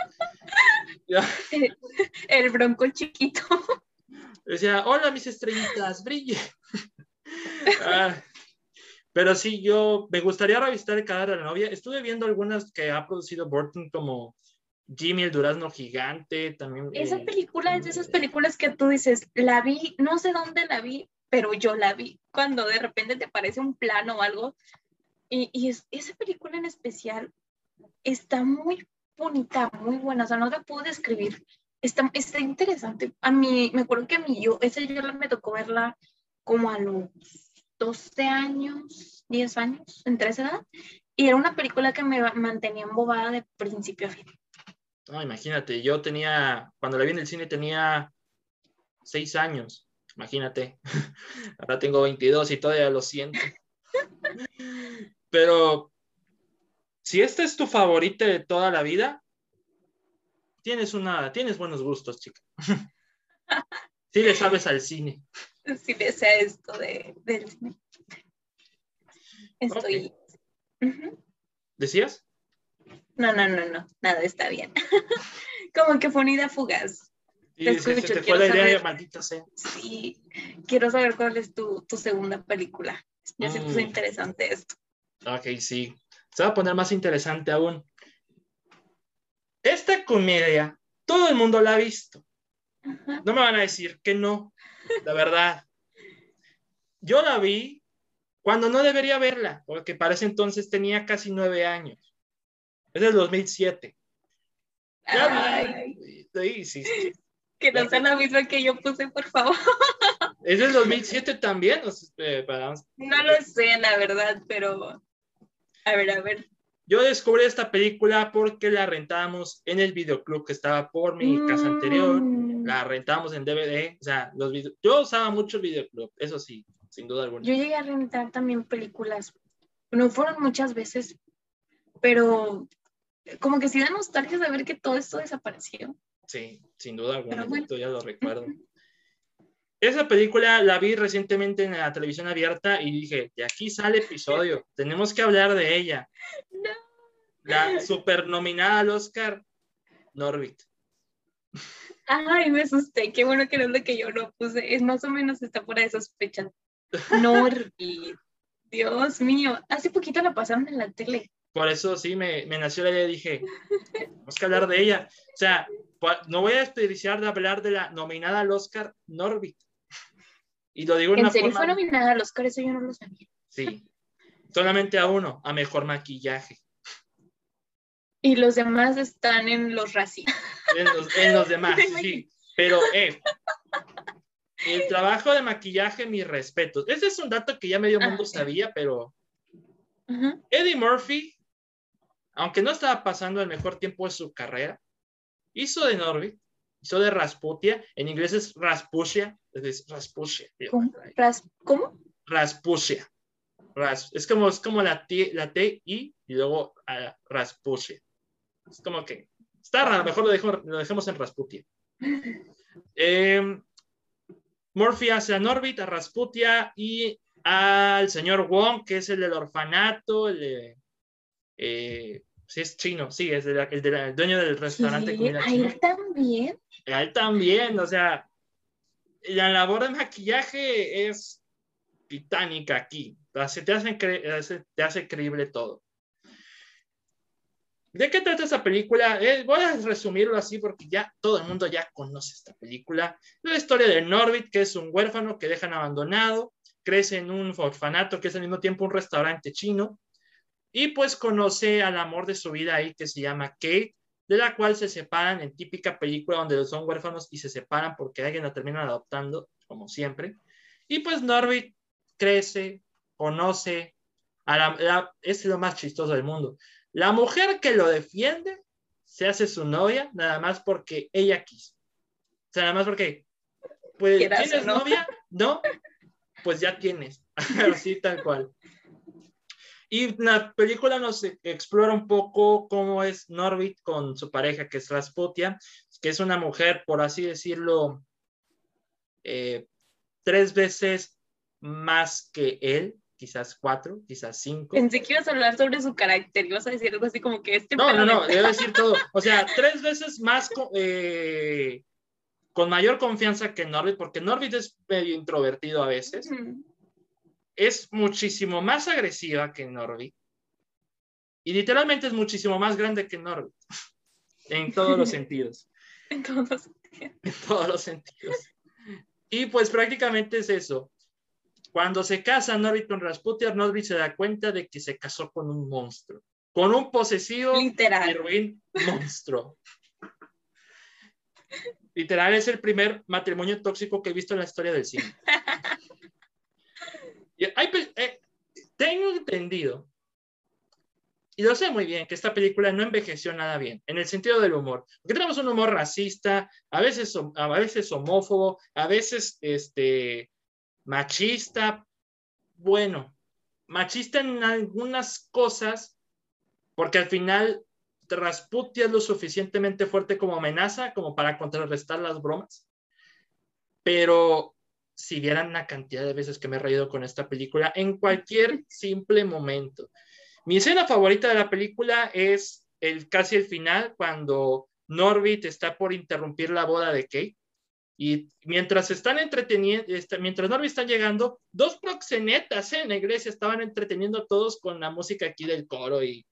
[LAUGHS] el, bronco chiquito. [LAUGHS] Decía, hola mis estrellitas, brille. [LAUGHS] Ah, pero sí, yo me gustaría revisitar el cadáver de la novia. Estuve viendo algunas que ha producido Burton como Jimmy el Durazno Gigante, también. Esa película es de esas películas que tú dices, la vi, no sé dónde la vi, pero yo la vi cuando de repente te parece un plano o algo. Y, y es, esa película en especial está muy bonita, muy buena, o sea, no te puedo describir. Está, está interesante. A mí, me acuerdo que a mí, yo, esa yo me tocó verla como a los 12 años, 10 años, entre esa edad, y era una película que me mantenía embobada de principio a fin. No, imagínate, yo tenía, cuando la vi en el cine tenía seis años, imagínate. [LAUGHS] Ahora tengo 22 y todavía lo siento. [LAUGHS] Pero si esta es tu favorita de toda la vida, tienes una, tienes buenos gustos, chica. [LAUGHS] Sí le sabes al cine. Sí desea esto de, del cine. Estoy. ¿Decías? No, no, no, no, nada, está bien. [LAUGHS] Como que fue una idea fugaz. Sí, te escucho, te fue la idea de maldita sea. Sí, quiero saber cuál es tu, tu segunda película. Ya se puso mm. interesante esto. Ok, sí. Se va a poner más interesante aún. Esta comedia, todo el mundo la ha visto. No me van a decir que no, la verdad. Yo la vi cuando no debería verla, porque para ese entonces tenía casi nueve años. Es del 2007. Sí, sí, sí. Que no sea la misma que yo puse, por favor. [LAUGHS] ¿Es del 2007 también? Eh, no lo sé, la verdad, pero... A ver, a ver. Yo descubrí esta película porque la rentábamos en el videoclub que estaba por mi casa anterior. Mm. La rentábamos en DVD. O sea, los yo usaba mucho el videoclub, eso sí, sin duda alguna. Yo llegué a rentar también películas. No fueron muchas veces, pero como que sí da nostalgia saber que todo esto desapareció. Sí, sin duda alguna, ya lo recuerdo. Esa película la vi recientemente en la televisión abierta y dije, de aquí sale episodio, tenemos que hablar de ella. La supernominada al Oscar, Norbit. Ay, me asusté, qué bueno que no es lo que yo no puse, es más o menos está fuera de sospecha. Norbit, [LAUGHS] Dios mío, hace poquito la pasaron en la tele. Por eso sí, me, me nació la idea y dije, tenemos que hablar de ella. O sea, no voy a desperdiciar de hablar de la nominada al Oscar Norbit. Y lo digo en, ¿En serio fue nominada al Oscar? Eso yo no lo sabía. Sí. Solamente a uno, a mejor maquillaje. Y los demás están en los racistas. En los, demás, [LAUGHS] sí. Pero, eh, el trabajo de maquillaje, mis respetos. Ese es un dato que ya medio mundo ah, sabía, pero Eddie Murphy, aunque no estaba pasando el mejor tiempo de su carrera, hizo de Norbit hizo de Rasputia, en inglés es Rasputia, es Rasputia. ¿Cómo? Rasputia. es como, es como la T, la T I y luego uh, Rasputia. Es como que está raro, mejor lo, lo dejemos en Rasputia. [LAUGHS] Eh, Murphy hace a Norbit, a Rasputia y al señor Wong, que es el del orfanato, el eh, sí es chino, sí, es el, el, dueño del restaurante. Sí, ¿A él también? A él también, o sea, la labor de maquillaje es titánica aquí. Te hace, te hace creíble todo. ¿De qué trata esa película? Eh, voy a resumirlo así porque ya todo el mundo ya conoce esta película. La historia de Norbit, que es un huérfano que dejan abandonado, crece en un orfanato que es al mismo tiempo un restaurante chino y pues conoce al amor de su vida ahí que se llama Kate, de la cual se separan en típica película donde son huérfanos y se separan porque alguien la termina adoptando, como siempre. Y pues Norbit crece, conoce, a la, es lo más chistoso del mundo. La mujer que lo defiende se hace su novia nada más porque ella quiso. O sea, nada más porque, pues, ¿tienes novia? No, pues ya tienes. [LAUGHS] Así tal cual. Y la película nos explora un poco cómo es Norbit con su pareja, que es Rasputia, que es una mujer, por así decirlo, eh, tres veces más que él, quizás cuatro, quizás cinco. Pensé que ibas a hablar sobre su carácter, ibas a decir algo así como que este... No, no, no, debo decir todo. O sea, tres veces más eh, con mayor confianza que Norbit, porque Norbit es medio introvertido a veces es muchísimo más agresiva que Norbit y literalmente es muchísimo más grande que Norbit [LAUGHS] en todos los sentidos. [LAUGHS] en todos los sentidos. En todos los sentidos. Y pues prácticamente es eso. Cuando se casa Norbit con Rasputia, Norbit se da cuenta de que se casó con un monstruo, con un posesivo Literal. ruin monstruo. Literal es el primer matrimonio tóxico que he visto en la historia del cine. [LAUGHS] Eh, tengo entendido y lo sé muy bien, que esta película no envejeció nada bien, en el sentido del humor. Porque tenemos un humor racista, a veces, a veces homófobo, a veces este, machista. Bueno, machista en algunas cosas, porque al final Rasputia es lo suficientemente fuerte como amenaza, como para contrarrestar las bromas. Pero si vieran la cantidad de veces que me he reído con esta película, en cualquier [LAUGHS] simple momento. Mi escena favorita de la película es el casi el final, cuando Norbit está por interrumpir la boda de Kate. Y mientras están entreteniendo, este, mientras Norbit están llegando, dos proxenetas en la iglesia estaban entreteniendo a todos con la música aquí del coro. Y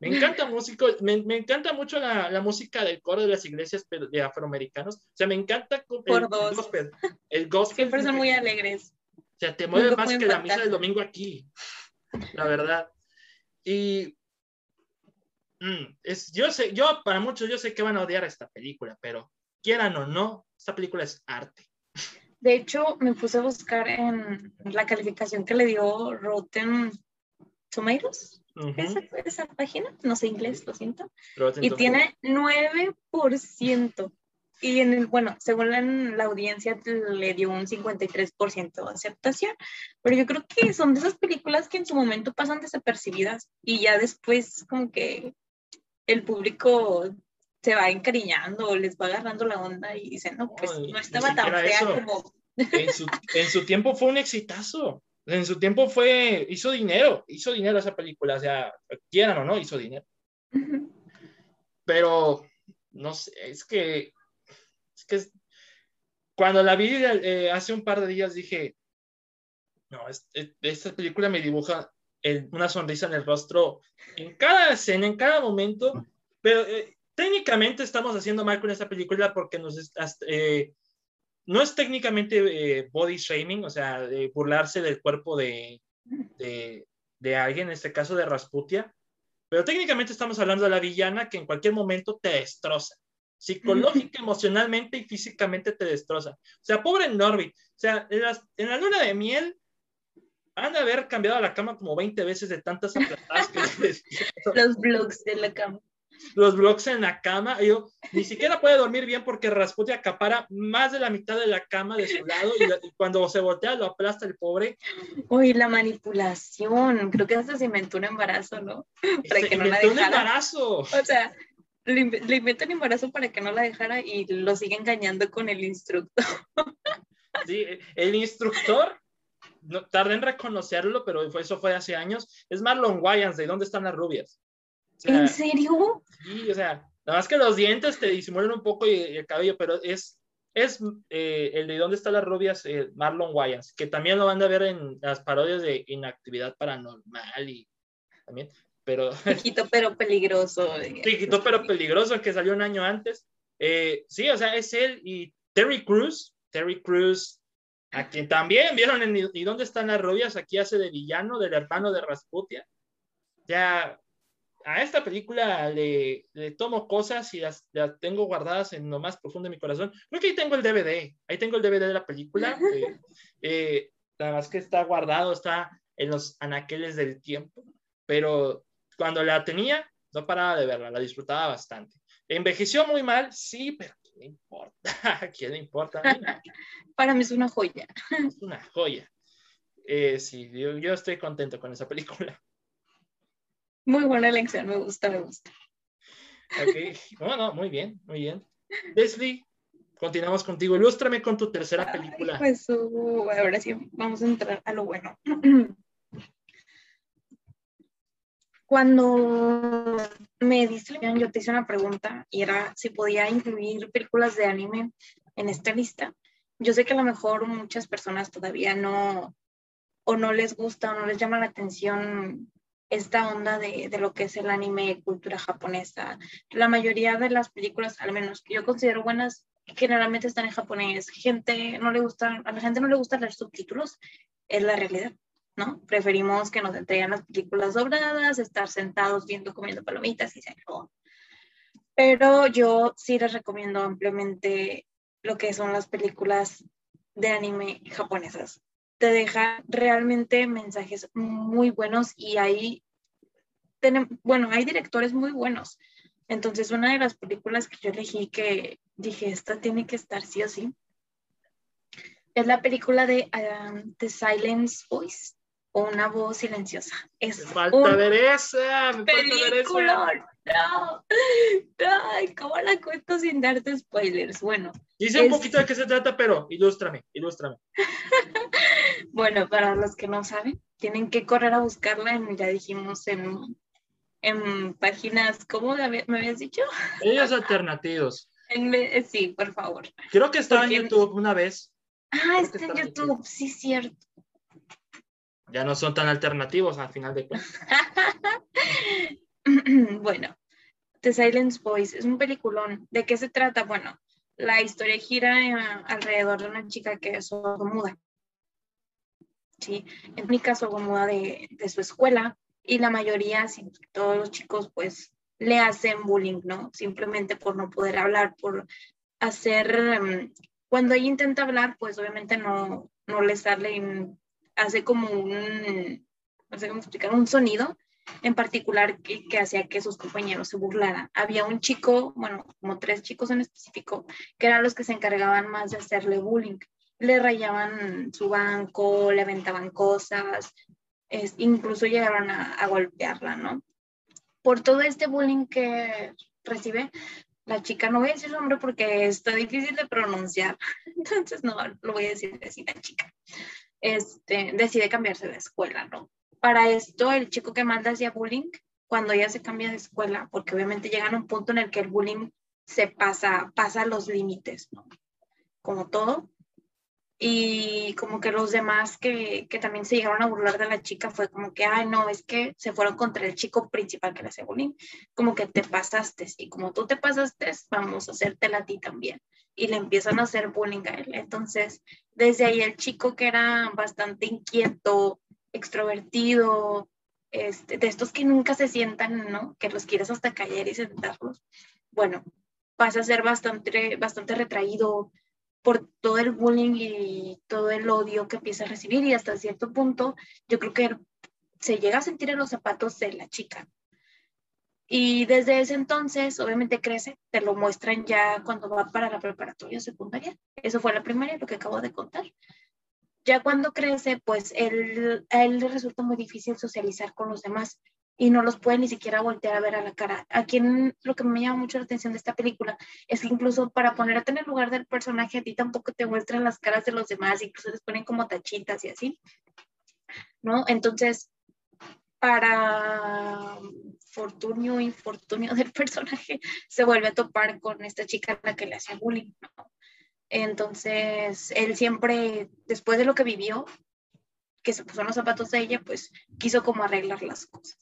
me encanta músico, me, me encanta mucho la, la, música del coro de las iglesias de afroamericanos. O sea, me encanta el, gospel. El gospel. Siempre son muy alegres. O sea, te mueve más que la misa del domingo aquí. La verdad. Y mm, es, yo sé, yo para muchos, yo sé que van a odiar esta película, pero quieran o no, esta película es arte. De hecho, me puse a buscar en la calificación que le dio Rotten Tomatoes. ¿Esa, esa, página, no sé inglés, lo siento. y tiene 9%. Y en el, bueno, según la, audiencia le dio un 53% de aceptación, pero yo creo que son de esas películas que en su momento pasan desapercibidas y ya después como que el público se va encariñando les va agarrando la onda y dicen, no, pues no, estaba tan fea como... En su, en su tiempo fue un exitazo. En su tiempo fue, hizo dinero, hizo dinero esa película, o sea, quieran o no, hizo dinero. Pero, no sé, es que es que cuando la vi eh, hace un par de días dije, no, esta película me dibuja una sonrisa en el rostro en cada escena, en cada momento, pero eh, técnicamente estamos haciendo mal con esta película porque nos eh, no es técnicamente body shaming, o sea, burlarse del cuerpo de, de, de, alguien, en este caso de Rasputia, pero técnicamente estamos hablando de la villana que en cualquier momento te destroza psicológica, [LAUGHS] emocionalmente y físicamente te destroza. O sea, pobre Norbit. O sea, en, la luna de miel han de haber cambiado la cama como 20 veces de tantas que [LAUGHS] Los blogs de la cama. Los blogs en la cama. Yo, ni siquiera puede dormir bien porque Rasputin acapara más de la mitad de la cama de su lado y, cuando se voltea lo aplasta el pobre. Uy, la manipulación. Creo que hasta se inventó un embarazo, ¿no? Para que no la dejara. un embarazo. O sea, le, inventan embarazo para que no la dejara y lo sigue engañando con el instructor. [LAUGHS] Sí, el instructor, no, tardé en reconocerlo, pero eso fue hace años, es Marlon Wayans, ¿de dónde están las rubias? ¿En serio? Sí, o sea, nada más que los dientes te disimulan un poco y, el cabello, pero es, es eh, el de dónde están las rubias, eh, Marlon Wayans, que también lo van a ver en las parodias de Inactividad Paranormal y también pero... [LAUGHS] Chiquito pero peligroso. Chiquito pero peligroso, que salió un año antes. Eh, sí, o sea, es él y Terry Cruz, Terry Cruz, a quien también vieron en ¿Y dónde están las rubias? Aquí hace de villano, del hermano de Rasputia. Ya, a esta película le, le tomo cosas y las, las, tengo guardadas en lo más profundo de mi corazón. Creo que ahí tengo el DVD, ahí tengo el DVD de la película. [LAUGHS] Eh, eh, nada más que está guardado, está en los anaqueles del tiempo, pero cuando la tenía, no paraba de verla, la disfrutaba bastante. Envejeció muy mal, sí, pero ¿qué le importa? quién le importa? [LAUGHS] [LAUGHS] Para mí es una joya. Es una joya. Eh, sí, yo, yo, estoy contento con esa película. Muy buena elección, me gusta, me gusta. Ok, bueno, muy bien, muy bien. Leslie, continuamos contigo. Ilústrame con tu tercera película. pues uh, ahora sí, vamos a entrar a lo bueno. [CLEARS THROAT] Cuando me diste, yo te hice una pregunta y era si podía incluir películas de anime en esta lista. Yo sé que a lo mejor muchas personas todavía no, o no les gusta o no les llama la atención esta onda de, de, lo que es el anime, cultura japonesa. La mayoría de las películas, al menos que yo considero buenas, generalmente están en japonés. Gente no le gusta, a la gente no le gusta leer subtítulos, es la realidad. ¿no? Preferimos que nos entreguen las películas dobladas, estar sentados viendo, comiendo palomitas y se acabó. Pero yo sí les recomiendo ampliamente lo que son las películas de anime japonesas. Te dejan realmente mensajes muy buenos y hay bueno, hay directores muy buenos. Entonces, una de las películas que yo elegí que dije, esta tiene que estar sí o sí, es la película de um, The Silence Voice o Una voz silenciosa. Es me falta ver esa, me falta ver [LAUGHS] No, no, ¿cómo la cuento sin darte spoilers? Bueno. Dice un poquito de qué se trata, pero ilústrame, ilústrame. [LAUGHS] bueno, para los que no saben, tienen que correr a buscarla, en, ya dijimos, en en páginas, ¿cómo me habías dicho? Ellos alternativos. [LAUGHS] En, sí, por favor. Creo que estaba en YouTube una vez. Ah, está en YouTube, sí, cierto. Ya no son tan alternativos al final de cuentas. [LAUGHS] bueno, The Silence Voice es un peliculón. ¿De qué se trata? Bueno, la historia gira eh, alrededor de una chica que es sordomuda. Sí, mi caso, sordomuda de, de su escuela, y la mayoría, si todos los chicos, pues le hacen bullying, ¿no? Simplemente por no poder hablar, por hacer, em, cuando ella intenta hablar, pues obviamente no, no le sale, hace como un, no sé cómo explicar, un sonido en particular que, que, hacía que sus compañeros se burlaran. Había un chico, bueno, como tres chicos en específico, que eran los que se encargaban más de hacerle bullying. Le rayaban su banco, le aventaban cosas, incluso llegaron a, golpearla, ¿no? Por todo este bullying que recibe, la chica, no voy a decir su nombre porque está difícil de pronunciar, [LAUGHS] entonces no lo voy a decir así, la chica, este, decide cambiarse de escuela, ¿no? Para esto, el chico que manda hacía bullying, cuando ella se cambia de escuela, porque obviamente llegan a un punto en el que el bullying se pasa, pasa los límites, ¿no? Como todo, y como que los demás que, que, también se llegaron a burlar de la chica fue como que, ay, no, es que se fueron contra el chico principal que le hace bullying, como que te pasaste y como tú te pasaste, vamos a hacértela a ti también. Y le empiezan a hacer bullying a él. Entonces, desde ahí el chico que era bastante inquieto, extrovertido, este, de estos que nunca se sientan, ¿no? Que los quieres hasta callar y sentarlos, bueno, pasa a ser bastante, bastante retraído, por todo el bullying y todo el odio que empieza a recibir y hasta cierto punto yo creo que se llega a sentir en los zapatos de la chica. Y desde ese entonces, obviamente crece, te lo muestran ya cuando va para la preparatoria secundaria. Eso fue la primaria, lo que acabo de contar. Ya cuando crece, pues él, a él le resulta muy difícil socializar con los demás y no los puede ni siquiera voltear a ver a la cara. Aquí lo que me llama mucho la atención de esta película es que incluso para ponerte en el lugar del personaje a ti tampoco te muestran las caras de los demás, incluso les ponen como tachitas y así, ¿no? Entonces, para fortunio infortunio del [LAUGHS] personaje, se vuelve a topar con esta chica a la que le hacía bullying, ¿no? Entonces, él siempre, después de lo que vivió, que se puso en los zapatos de ella, pues quiso como arreglar las cosas.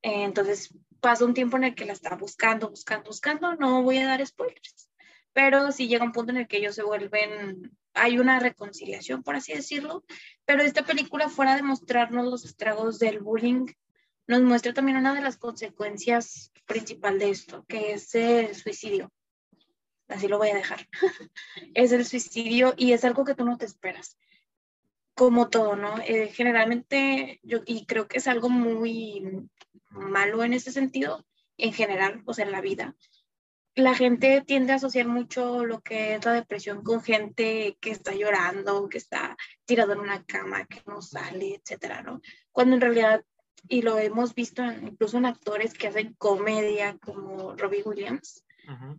entonces pasa un tiempo en el que la está buscando, buscando, buscando. No voy a dar spoilers, pero sí llega un punto en el que ellos se vuelven, hay una reconciliación, por así decirlo. Pero esta película, fuera de mostrarnos los estragos del bullying, nos muestra también una de las consecuencias principal de esto, que es el suicidio. Así lo voy a dejar. [LAUGHS] es el suicidio y es algo que tú no te esperas como todo, ¿no? Eh, generalmente yo, y creo que es algo muy malo en ese sentido, en general, o sea, en la vida. La gente tiende a asociar mucho lo que es la depresión con gente que está llorando, que está tirado en una cama, que no sale, etcétera, ¿no? Cuando en realidad, y lo hemos visto incluso en actores que hacen comedia como Robbie Williams,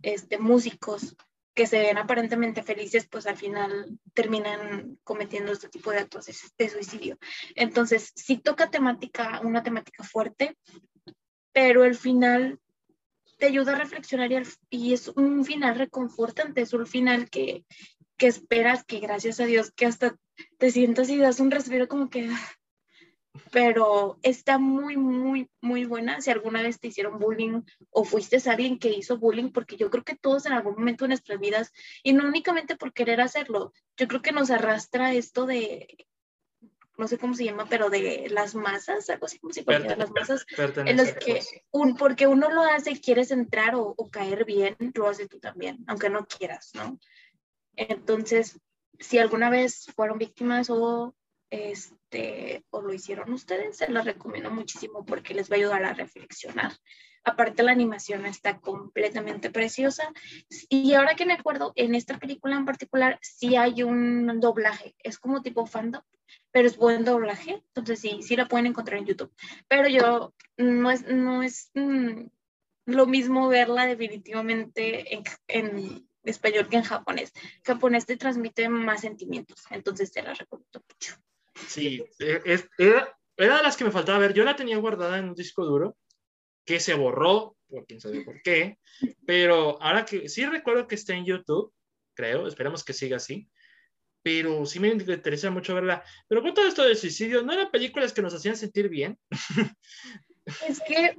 este, músicos, que se ven aparentemente felices, pues al final terminan cometiendo este tipo de actos de suicidio. Entonces, sí toca temática, una temática fuerte, pero el final te ayuda a reflexionar y, es un final reconfortante, es un final que, que esperas que gracias a Dios que hasta te sientas y das un respiro como que pero está muy, muy, muy buena. Si alguna vez te hicieron bullying o fuiste alguien que hizo bullying, porque yo creo que todos en algún momento de nuestras vidas, y no únicamente por querer hacerlo, yo creo que nos arrastra esto de, no sé cómo se llama, pero de las masas, algo así como si fuera las masas, en los que, un, porque uno lo hace y quieres entrar o, o caer bien, lo haces tú también, aunque no quieras, ¿no? Entonces, si alguna vez fueron víctimas o este, o lo hicieron ustedes, se las recomiendo muchísimo porque les va a ayudar a reflexionar. Aparte, la animación está completamente preciosa. Y ahora que me acuerdo, en esta película en particular sí hay un doblaje. Es como tipo fandom, pero es buen doblaje. Entonces sí, sí la pueden encontrar en YouTube. Pero yo no es, no es mm, lo mismo verla definitivamente en, en, español que en japonés. Japonés te transmite más sentimientos. Entonces te la recomiendo mucho. Sí, es, era, era de las que me faltaba ver. Yo la tenía guardada en un disco duro que se borró, por quién sabe por qué, pero ahora que sí recuerdo que está en YouTube, creo, esperamos que siga así, pero sí me interesa mucho verla. Pero con todo esto del suicidio, ¿no eran películas que nos hacían sentir bien? [LAUGHS] Es que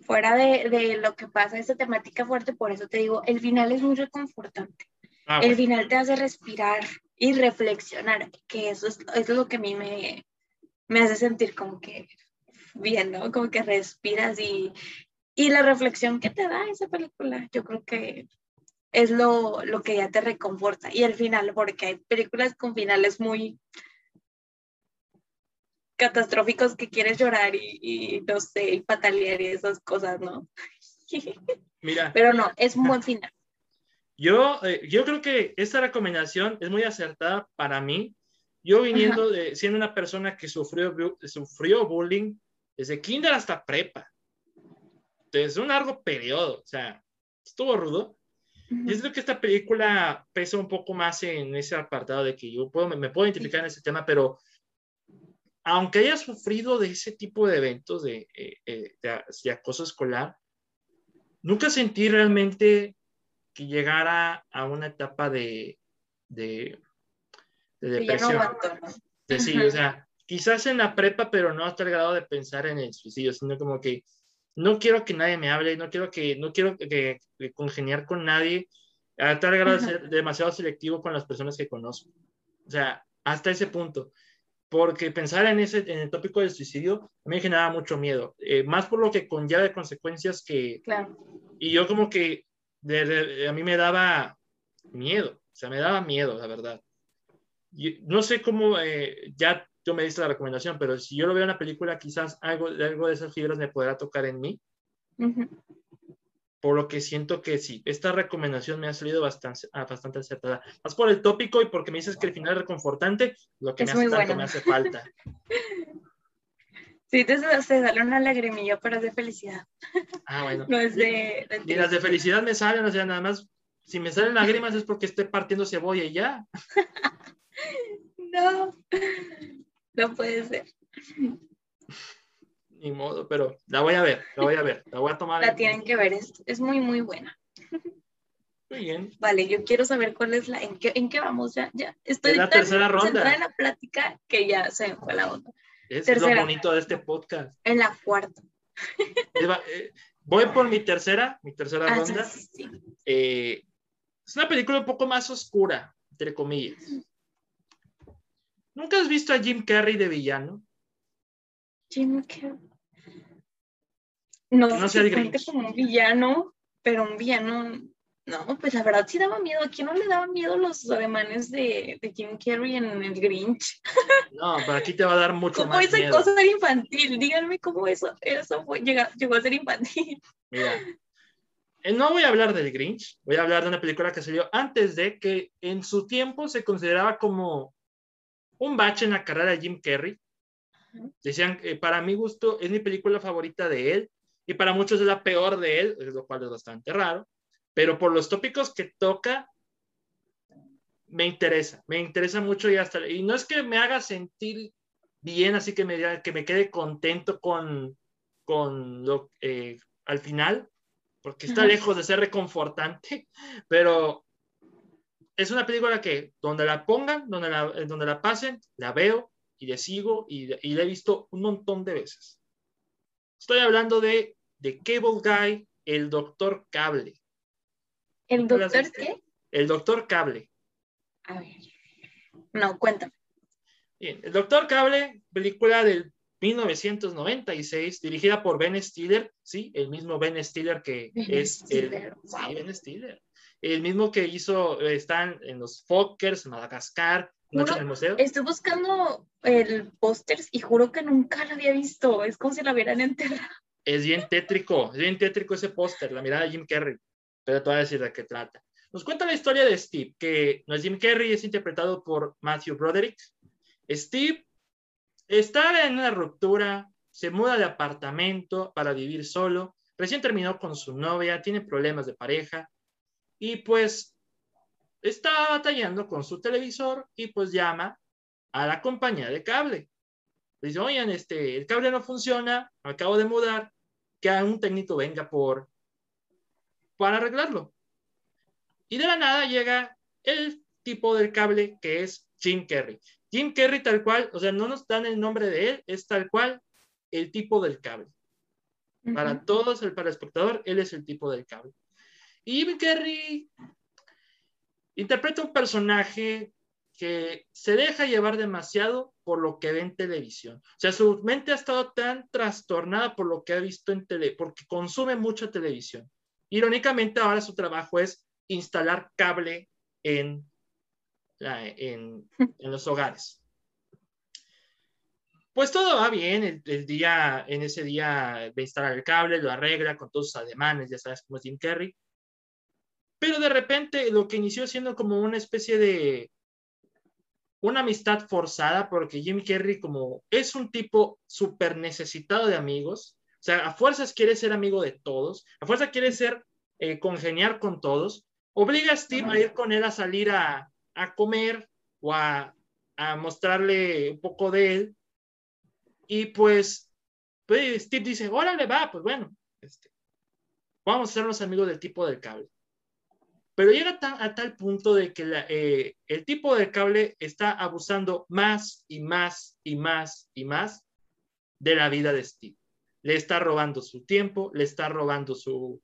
fuera de, de lo que pasa, esta temática fuerte, por eso te digo, el final es muy reconfortante. Ah, el final te hace respirar y reflexionar, que eso es, eso es lo que a mí me, me hace sentir como que bien, ¿no? Como que respiras y, y la reflexión que te da esa película, yo creo que es lo, lo que ya te reconforta. Y el final, porque hay películas con finales muy catastróficos que quieres llorar y, y no sé, y patalear y esas cosas, ¿no? [LAUGHS] Mira. Pero no, es un buen final. Yo, eh, yo creo que esta recomendación es muy acertada para mí. Yo viniendo de, siendo una persona que sufrió, sufrió bullying desde kinder hasta prepa. Desde un largo periodo, o sea, estuvo rudo. Y es lo que esta película pesa un poco más en ese apartado de que yo puedo, me, puedo identificar en ese tema, pero aunque haya sufrido de ese tipo de eventos de, eh, eh, de, acoso escolar, nunca sentí realmente que llegara a una etapa de, de, depresión. De, sí, o sea, quizás en la prepa, pero no hasta el grado de pensar en el suicidio, sino como que no quiero que nadie me hable, no quiero que, no quiero que, congeniar con nadie, a tal grado de ser demasiado selectivo con las personas que conozco. O sea, hasta ese punto. Porque pensar en, ese, en el tópico del suicidio me generaba mucho miedo, eh, más por lo que conlleva de consecuencias que... Claro. Y yo como que a mí me daba miedo, o sea, me daba miedo, la verdad. no sé cómo, eh, ya tú me diste la recomendación, pero si yo lo veo en la película, quizás algo, algo de esas fibras me podrá tocar en mí. Por lo que siento que sí, esta recomendación me ha salido bastante, ah, bastante acertada. Más por el tópico y porque me dices que el final es reconfortante, lo que me hace, tanto me hace falta. [LAUGHS] Sí, te, te sale una lagrimilla, pero es de felicidad. Ah, bueno. [LAUGHS] No es de, y las de felicidad me salen, o sea, nada más, si me salen lágrimas es porque estoy partiendo cebolla y ya. [LAUGHS] no. No puede ser. Ni modo, pero la voy a ver, la voy a ver, la voy a tomar. La tienen que ver, es, es, muy, muy buena. Muy bien. Vale, yo quiero saber cuál es la, en qué, en qué vamos, ya, ya. Estoy en la tercera ronda. en la plática que ya se fue la onda. Es lo bonito de este podcast. En la cuarta. Eh, voy por mi tercera, mi tercera ah, ronda. Eh, es una película un poco más oscura, entre comillas. ¿Nunca has visto a Jim Carrey de villano? Jim Carrey. No, no sé si como un villano, pero un villano. No, pues la verdad sí daba miedo. ¿A quién no le daban miedo los ademanes de, de Jim Carrey en el Grinch? No, pero aquí te va a dar mucho ¿Cómo más esa cosa era infantil? Díganme cómo eso, eso fue, llegó, llegó a ser infantil. Mira, eh, no voy a hablar del Grinch, voy a hablar de una película que salió antes de que en su tiempo se consideraba como un bache en la carrera de Jim Carrey. Decían, que para mi gusto, es mi película favorita de él y para muchos es la peor de él, lo cual es bastante raro, pero por los tópicos que toca, me interesa, me interesa mucho y hasta, y no es que me haga sentir bien, así que me, que me quede contento con, con lo, eh, al final, porque está lejos de ser reconfortante, [LAUGHS] pero es una película que donde la pongan, donde la, donde la pasen, la veo y le sigo y, y la he visto un montón de veces. Estoy hablando de, de Cable Guy, el Doctor Cable. ¿El Doctor qué? El Doctor Cable. A ver. No, cuéntame. Bien, el Doctor Cable, película del 1996, dirigida por Ben Stiller, sí, el mismo Ben Stiller que es el, sí, Ben Stiller el mismo que hizo, están en los Fokkers, Madagascar, Noche en el museo. Estoy buscando el póster y juro que nunca lo había visto. Es como si lo hubieran enterrado. Es bien tétrico, es bien tétrico ese póster, la mirada de Jim Carrey. Pero te voy a decir de qué trata. Nos cuenta la historia de Steve, que no es Jim Carrey, es interpretado por Matthew Broderick. Steve está en una ruptura, se muda de apartamento para vivir solo, recién terminó con su novia, tiene problemas de pareja y pues está batallando con su televisor y pues llama a la compañía de cable. Dice, oigan, este, el cable no funciona, acabo de mudar, que un técnico venga por para arreglarlo. Y de la nada llega el tipo del cable que es Jim Carrey. Jim Carrey tal cual, o sea, no nos dan el nombre de él, es tal cual el tipo del cable. Para todos, el, para el espectador, él es el tipo del cable. Y Jim Carrey interpreta un personaje que se deja llevar demasiado por lo que ve en televisión. O sea, su mente ha estado tan trastornada por lo que ha visto en tele, porque consume mucha televisión. Irónicamente, ahora su trabajo es instalar cable en, [LAUGHS] en, los hogares. Pues todo va bien, el, día, en ese día de instalar el cable, lo arregla con todos sus ademanes, ya sabes cómo es Jim Carrey. Pero de repente lo que inició siendo como una especie de una amistad forzada, porque Jim Carrey como es un tipo súper necesitado de amigos, sea, a fuerzas quiere ser amigo de todos, a fuerzas quiere ser eh, congeniar con todos, obliga a Steve a ir con él a salir a, comer o a, mostrarle un poco de él. Y pues, pues Steve dice, órale, va, pues bueno, este, vamos a ser los amigos del tipo del cable. Pero llega a tal punto de que eh, el tipo de cable está abusando más y más y más y más de la vida de Steve. Le está robando su tiempo, le está robando su,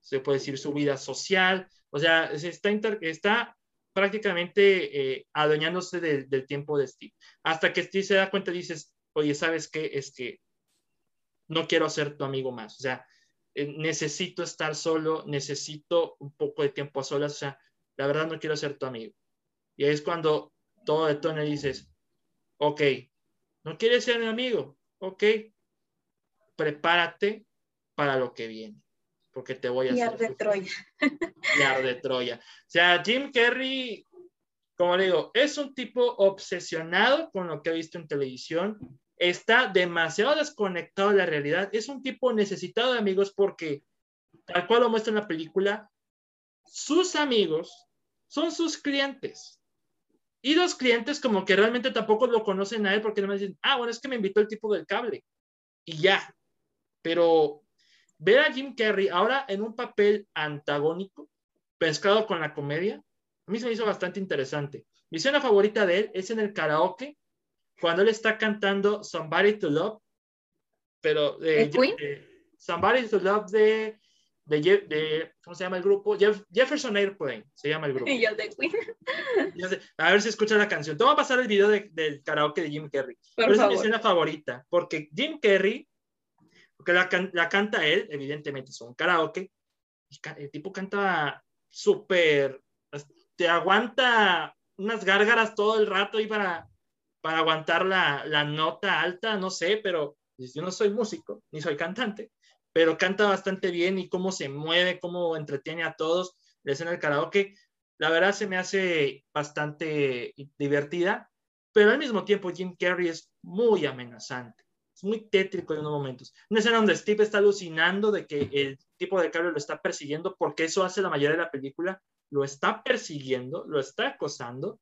se puede decir, su vida social. O sea, se está, está prácticamente eh, adueñándose del tiempo de Steve. Hasta que Steve se da cuenta y dices, oye, ¿sabes qué? Es que no quiero ser tu amigo más. O sea, eh, necesito estar solo, necesito un poco de tiempo a solas, o sea, la verdad no quiero ser tu amigo. Y ahí es cuando todo de tono dices, ok, no quieres ser mi amigo, ok, prepárate para lo que viene, porque te voy a hacer. de Troya. de Troya. O sea, Jim Carrey, como le digo, es un tipo obsesionado con lo que ha visto en televisión, está demasiado desconectado de la realidad. Es un tipo necesitado de amigos porque, tal cual lo muestra en la película, sus amigos son sus clientes. Y los clientes como que realmente tampoco lo conocen a él porque no me dicen, ah, bueno, es que me invitó el tipo del cable. Y ya. Pero ver a Jim Carrey ahora en un papel antagónico, pescado con la comedia, a mí se me hizo bastante interesante. Mi escena favorita de él es en el karaoke, cuando él está cantando Somebody to Love, pero de, Somebody to Love de, de, ¿cómo se llama el grupo? Jefferson Airplane, se llama el grupo. Y yo de Queen. [LAUGHS] a ver si escucha la canción. Te voy a pasar el video del karaoke de Jim Carrey. Por es mi escena favorita, porque Jim Carrey, porque la, la canta él, evidentemente es un karaoke, el tipo canta súper, te aguanta unas gárgaras todo el rato y para para aguantar la, la, nota alta, no sé, pero yo no soy músico, ni soy cantante, pero canta bastante bien y cómo se mueve, cómo entretiene a todos, la escena del karaoke, la verdad se me hace bastante divertida, pero al mismo tiempo Jim Carrey es muy amenazante, es muy tétrico en unos momentos. Una escena donde Steve está alucinando de que el tipo de cable lo está persiguiendo, porque eso hace la mayoría de la película, lo está persiguiendo, lo está acosando,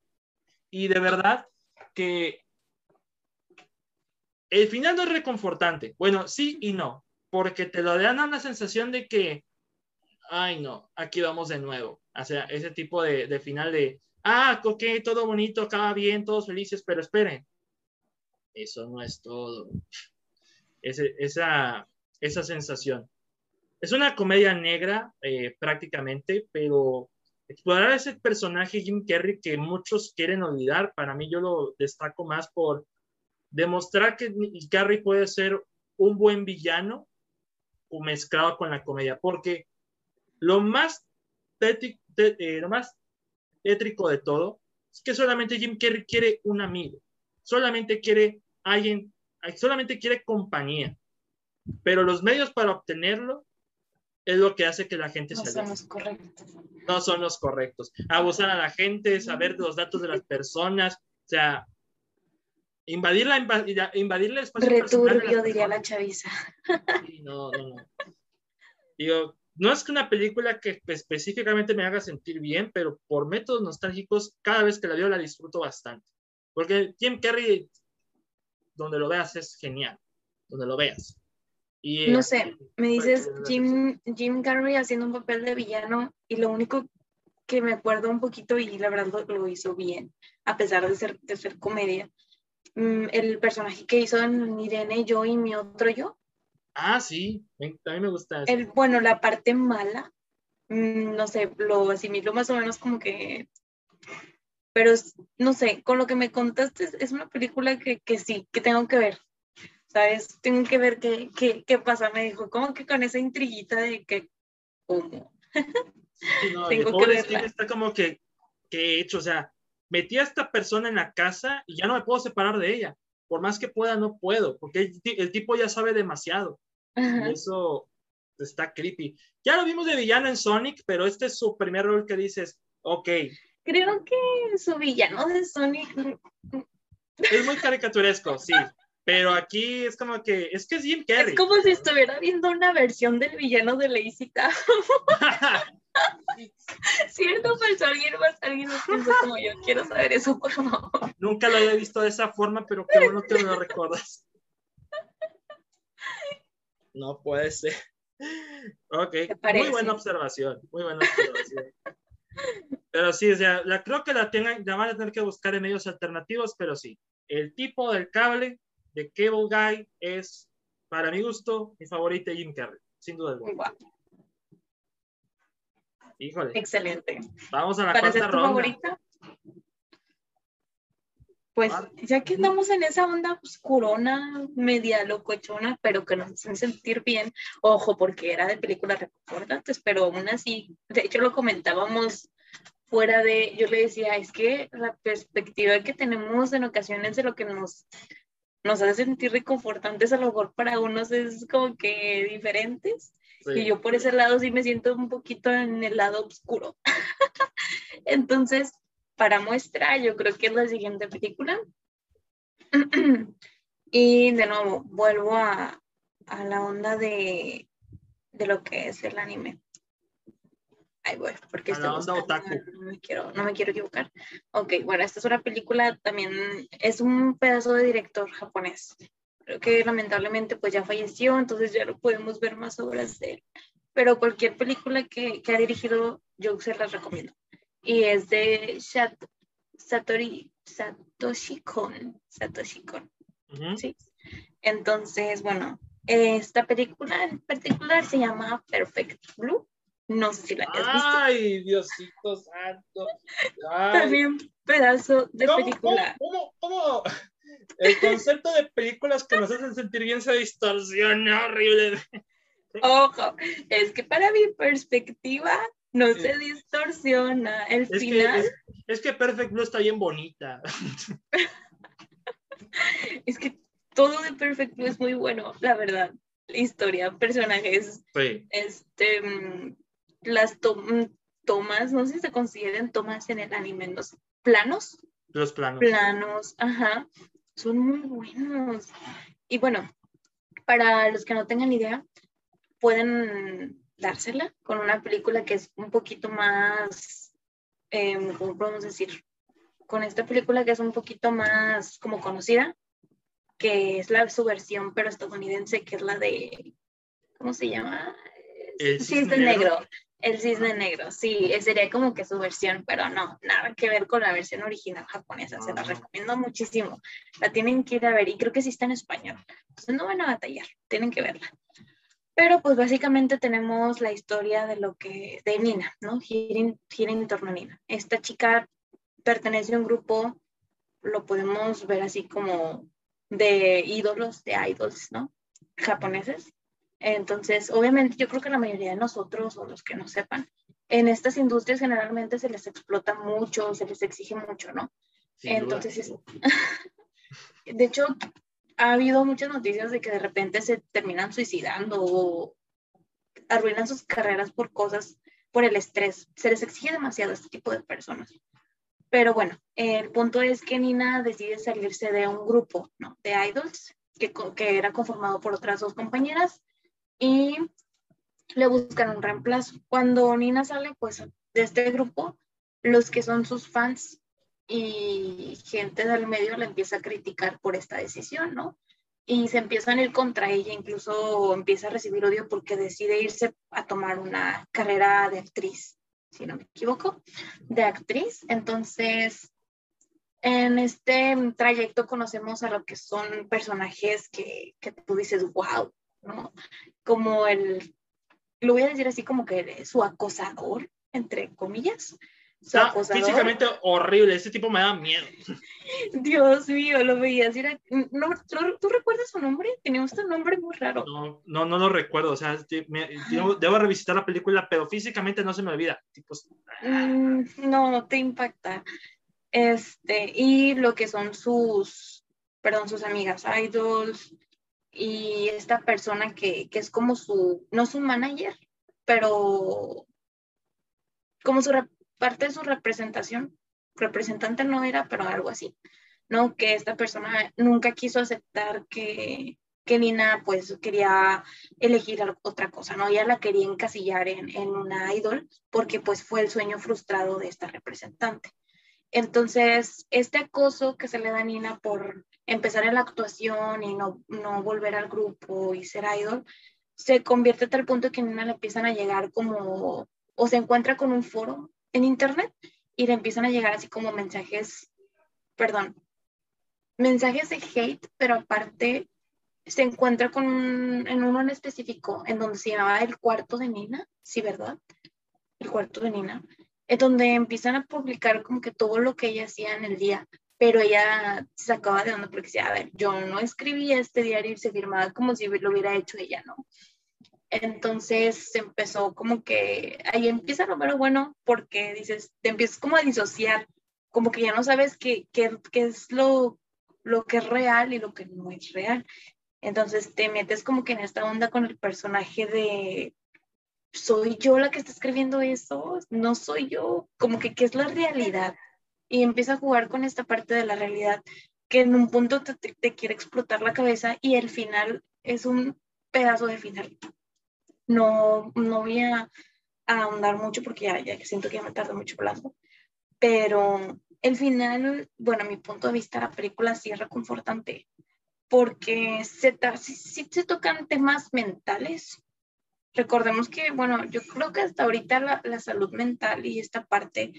y de verdad que el final no es reconfortante. Bueno, sí y no, porque te lo dan una sensación de que, ay no, aquí vamos de nuevo. O sea, ese tipo de, final de, ah, ok, todo bonito, acaba bien, todos felices, pero esperen, eso no es todo. esa, esa sensación. Es una comedia negra eh, prácticamente, pero explorar ese personaje Jim Carrey que muchos quieren olvidar, para mí yo lo destaco más por demostrar que Carrey puede ser un buen villano mezclado con la comedia, porque lo más, eh, lo más tétrico de todo es que solamente Jim Carrey quiere un amigo, solamente quiere alguien, solamente quiere compañía, pero los medios para obtenerlo es lo que hace que la gente no son los correctos. No son los correctos. Abusar a la gente, saber los datos de las personas, o sea, invadir la, invadir el espacio Returbio, diría la chaviza. no, no, no. Digo, no es que una película que específicamente me haga sentir bien, pero por métodos nostálgicos, cada vez que la veo la disfruto bastante. Porque Jim Carrey, donde lo veas, es genial. Donde lo veas. Y, no sé, me dices Jim, Jim Carrey haciendo un papel de villano y lo único que me acuerdo un poquito y la verdad lo, hizo bien, a pesar de ser, de ser comedia. Mm, el personaje que hizo en Irene, yo y mi otro yo, Ah, sí, también me gusta. El, bueno, la parte mala, mm, no sé, lo asimilo más o menos como que, pero no sé, con lo que me contaste es una película que, que sí, que tengo que ver, ¿sabes? Tengo que ver qué, qué, qué pasa, me dijo, como que con esa intriguita de que, ¿cómo? tengo que verla. Está como que, que hecho, o sea, metí a esta persona en la casa y ya no me puedo separar de ella por más que pueda, no puedo, porque el, tipo ya sabe demasiado. Y eso está creepy. Ya lo vimos de villano en Sonic, pero este es su primer rol que dices, ok. Creo que su villano de Sonic... Es muy caricaturesco, sí. Pero aquí es como que, es que es Jim Carrey. Es como si estuviera viendo una versión del villano de Lazy Cierto, [LAUGHS] falso, alguien más, alguien más como yo. Quiero saber eso, por favor. Nunca lo había visto de esa forma, pero qué bueno que lo recuerdas. No puede ser. Ok, muy buena observación, muy buena observación. Pero sí, o sea, la, creo que la, tengan, la van a tener que buscar en medios alternativos, pero sí. El tipo del cable de Cable Guy es, para mi gusto, mi favorito Jim Carrey, sin duda alguna. Híjole. Excelente. Vamos a la ¿Para cuarta ronda. favorita? Pues ya que andamos en esa onda oscurona, media locochona, pero que nos hacen sentir bien, ojo, porque era de películas reconfortantes, pero aún así, de hecho lo comentábamos fuera de, yo le decía, es que la perspectiva que tenemos en ocasiones de lo que nos, nos hace sentir reconfortantes, a lo mejor para unos es como que diferentes, y yo por ese lado sí me siento un poquito en el lado oscuro. [LAUGHS] Entonces, para muestra, yo creo que es la siguiente película. [CLEARS THROAT] y de nuevo, vuelvo a, a la onda de, de, lo que es el anime. Ahí voy, porque onda otaku. No, me quiero, no me quiero equivocar. Ok, bueno, esta es una película, también es un pedazo de director japonés creo que lamentablemente pues ya falleció, entonces ya no podemos ver más obras de él. Pero cualquier película que, que ha dirigido, yo se las recomiendo. Y es de Satori, Satoshi Kon. Satoshi Kon. ¿sí? Entonces, bueno, esta película en particular se llama Perfect Blue. No sé si la has visto. Ay, Diosito santo. También pedazo de película. ¿cómo, cómo, el concepto de películas que nos hacen sentir bien se distorsiona horrible. Ojo, es que para mi perspectiva no se distorsiona. El final. es, que Perfect Blue está bien bonita. es que todo de Perfect Blue es muy bueno, la verdad. La historia, personajes, este, mm, las tomas, no sé si se consideren tomas en el anime, los planos. Los planos. Planos, ajá son muy buenos. Y bueno, para los que no tengan idea, pueden dársela con una película que es un poquito más, eh, ¿cómo podemos decir? Con esta película que es un poquito más como conocida, que es la su versión pero estadounidense, que es la de, ¿cómo se llama? El negro. El cisne negro, sí, sería como que su versión, pero no, nada que ver con la versión original japonesa. Se la ah. recomiendo muchísimo. La tienen que ir a ver y creo que sí está en español. Entonces no van a batallar, tienen que verla. Pero pues básicamente tenemos la historia de lo que, de Nina, ¿no? Gira, en torno a Nina. Esta chica pertenece a un grupo, lo podemos ver así como de ídolos, de idols, ¿no? Japoneses. Entonces, obviamente, yo creo que la mayoría de nosotros, o los que no sepan, en estas industrias generalmente se les explota mucho, se les exige mucho, ¿no? Entonces, [LAUGHS] de hecho, ha habido muchas noticias de que de repente se terminan suicidando o arruinan sus carreras por cosas, por el estrés. Se les exige demasiado a este tipo de personas. Pero bueno, el punto es que Nina decide salirse de un grupo ¿no? de idols que, que era conformado por otras dos compañeras y le buscan un reemplazo. Cuando Nina sale, pues, de este grupo, los que son sus fans y gente del medio la empieza a criticar por esta decisión, ¿no? Y se empiezan a ir contra ella, incluso empieza a recibir odio porque decide irse a tomar una carrera de actriz, si no me equivoco, de actriz. Entonces, en este trayecto conocemos a lo que son personajes que, que tú dices, wow, ¿no? Como el lo voy a decir así como que su acosador, entre comillas. Su acosador. Físicamente horrible, ese tipo me da miedo. [LAUGHS] Dios mío, lo veías. Era, no, ¿Tú recuerdas su nombre? Tenía un nombre muy raro. No, no, no lo recuerdo. O sea, debo revisitar la película, pero físicamente no se me olvida. Mm, no, te impacta. Este, y lo que son sus, perdón, sus amigas idols, y esta persona que, es como su, no su manager, pero como su parte de su representación, representante no era, pero algo así, ¿no? Que esta persona nunca quiso aceptar que, que Nina pues quería elegir otra cosa, ¿no? Ella la quería encasillar en, en una idol porque pues fue el sueño frustrado de esta representante. Entonces, este acoso que se le da a Nina por empezar en la actuación y no, no volver al grupo y ser idol, se convierte a tal punto que a Nina le empiezan a llegar como, o se encuentra con un foro en internet y le empiezan a llegar así como mensajes, perdón, mensajes de hate, pero aparte se encuentra con en uno en específico, en donde se llamaba el cuarto de Nina, sí, ¿verdad? El cuarto de Nina es donde empiezan a publicar como que todo lo que ella hacía en el día, pero ella se sacaba de onda porque decía, a ver, yo no escribía este diario y se firmaba como si lo hubiera hecho ella, ¿no? Entonces empezó como que ahí empieza lo pero bueno porque dices, te empiezas como a disociar, como que ya no sabes qué, qué, qué es lo, lo que es real y lo que no es real. Entonces te metes como que en esta onda con el personaje de, soy yo la que está escribiendo eso, no soy yo, como que qué es la realidad. Y empieza a jugar con esta parte de la realidad que en un punto te, te, quiere explotar la cabeza y el final es un pedazo de final. No, no voy a, ahondar mucho porque ya, ya siento que ya me tarda mucho plazo, pero el final, bueno, a mi punto de vista, la película sí es reconfortante porque se, sí se tocan temas mentales recordemos que, bueno, yo creo que hasta ahorita la, la, salud mental y esta parte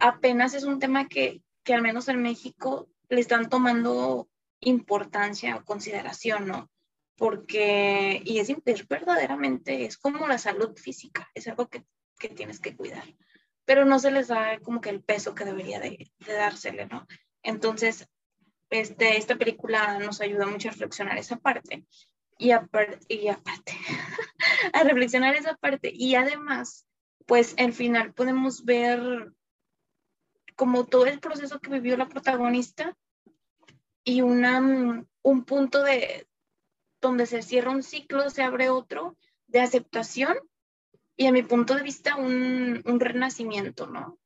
apenas es un tema que, que al menos en México le están tomando importancia o consideración, ¿no? Porque, y es, es, verdaderamente, es como la salud física, es algo que, que, tienes que cuidar, pero no se les da como que el peso que debería de, de dársele, ¿no? Entonces, este, esta película nos ayuda mucho a reflexionar esa parte y, y aparte, [LAUGHS] a reflexionar esa parte. Y además, pues al final podemos ver como todo el proceso que vivió la protagonista y una, un punto de donde se cierra un ciclo, se abre otro de aceptación y a mi punto de vista un, un renacimiento, ¿no?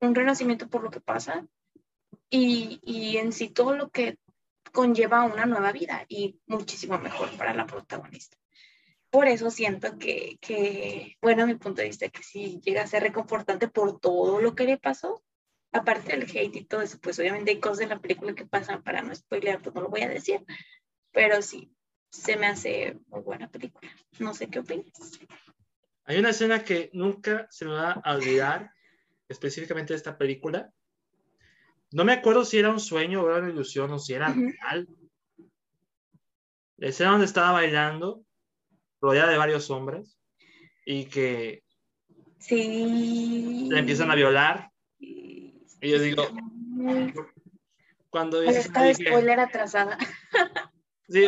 Un renacimiento por lo que pasa y, y en sí todo lo que conlleva una nueva vida y muchísimo mejor para la protagonista. Por eso siento que, que, bueno, a mi punto de vista, que sí llega a ser reconfortante por todo lo que le pasó, aparte del hate y todo eso, pues obviamente hay cosas en la película que pasan para no spoilear, pues no lo voy a decir, pero sí, se me hace muy buena película. No sé qué opinas. Hay una escena que nunca se me va a olvidar, específicamente de esta película, no me acuerdo si era un sueño o era una ilusión o si era real. La escena donde estaba bailando, rodeada de varios hombres, y que sí. le empiezan a violar. Y yo digo, cuando dice, Está spoiler atrasada. [LAUGHS] Sí,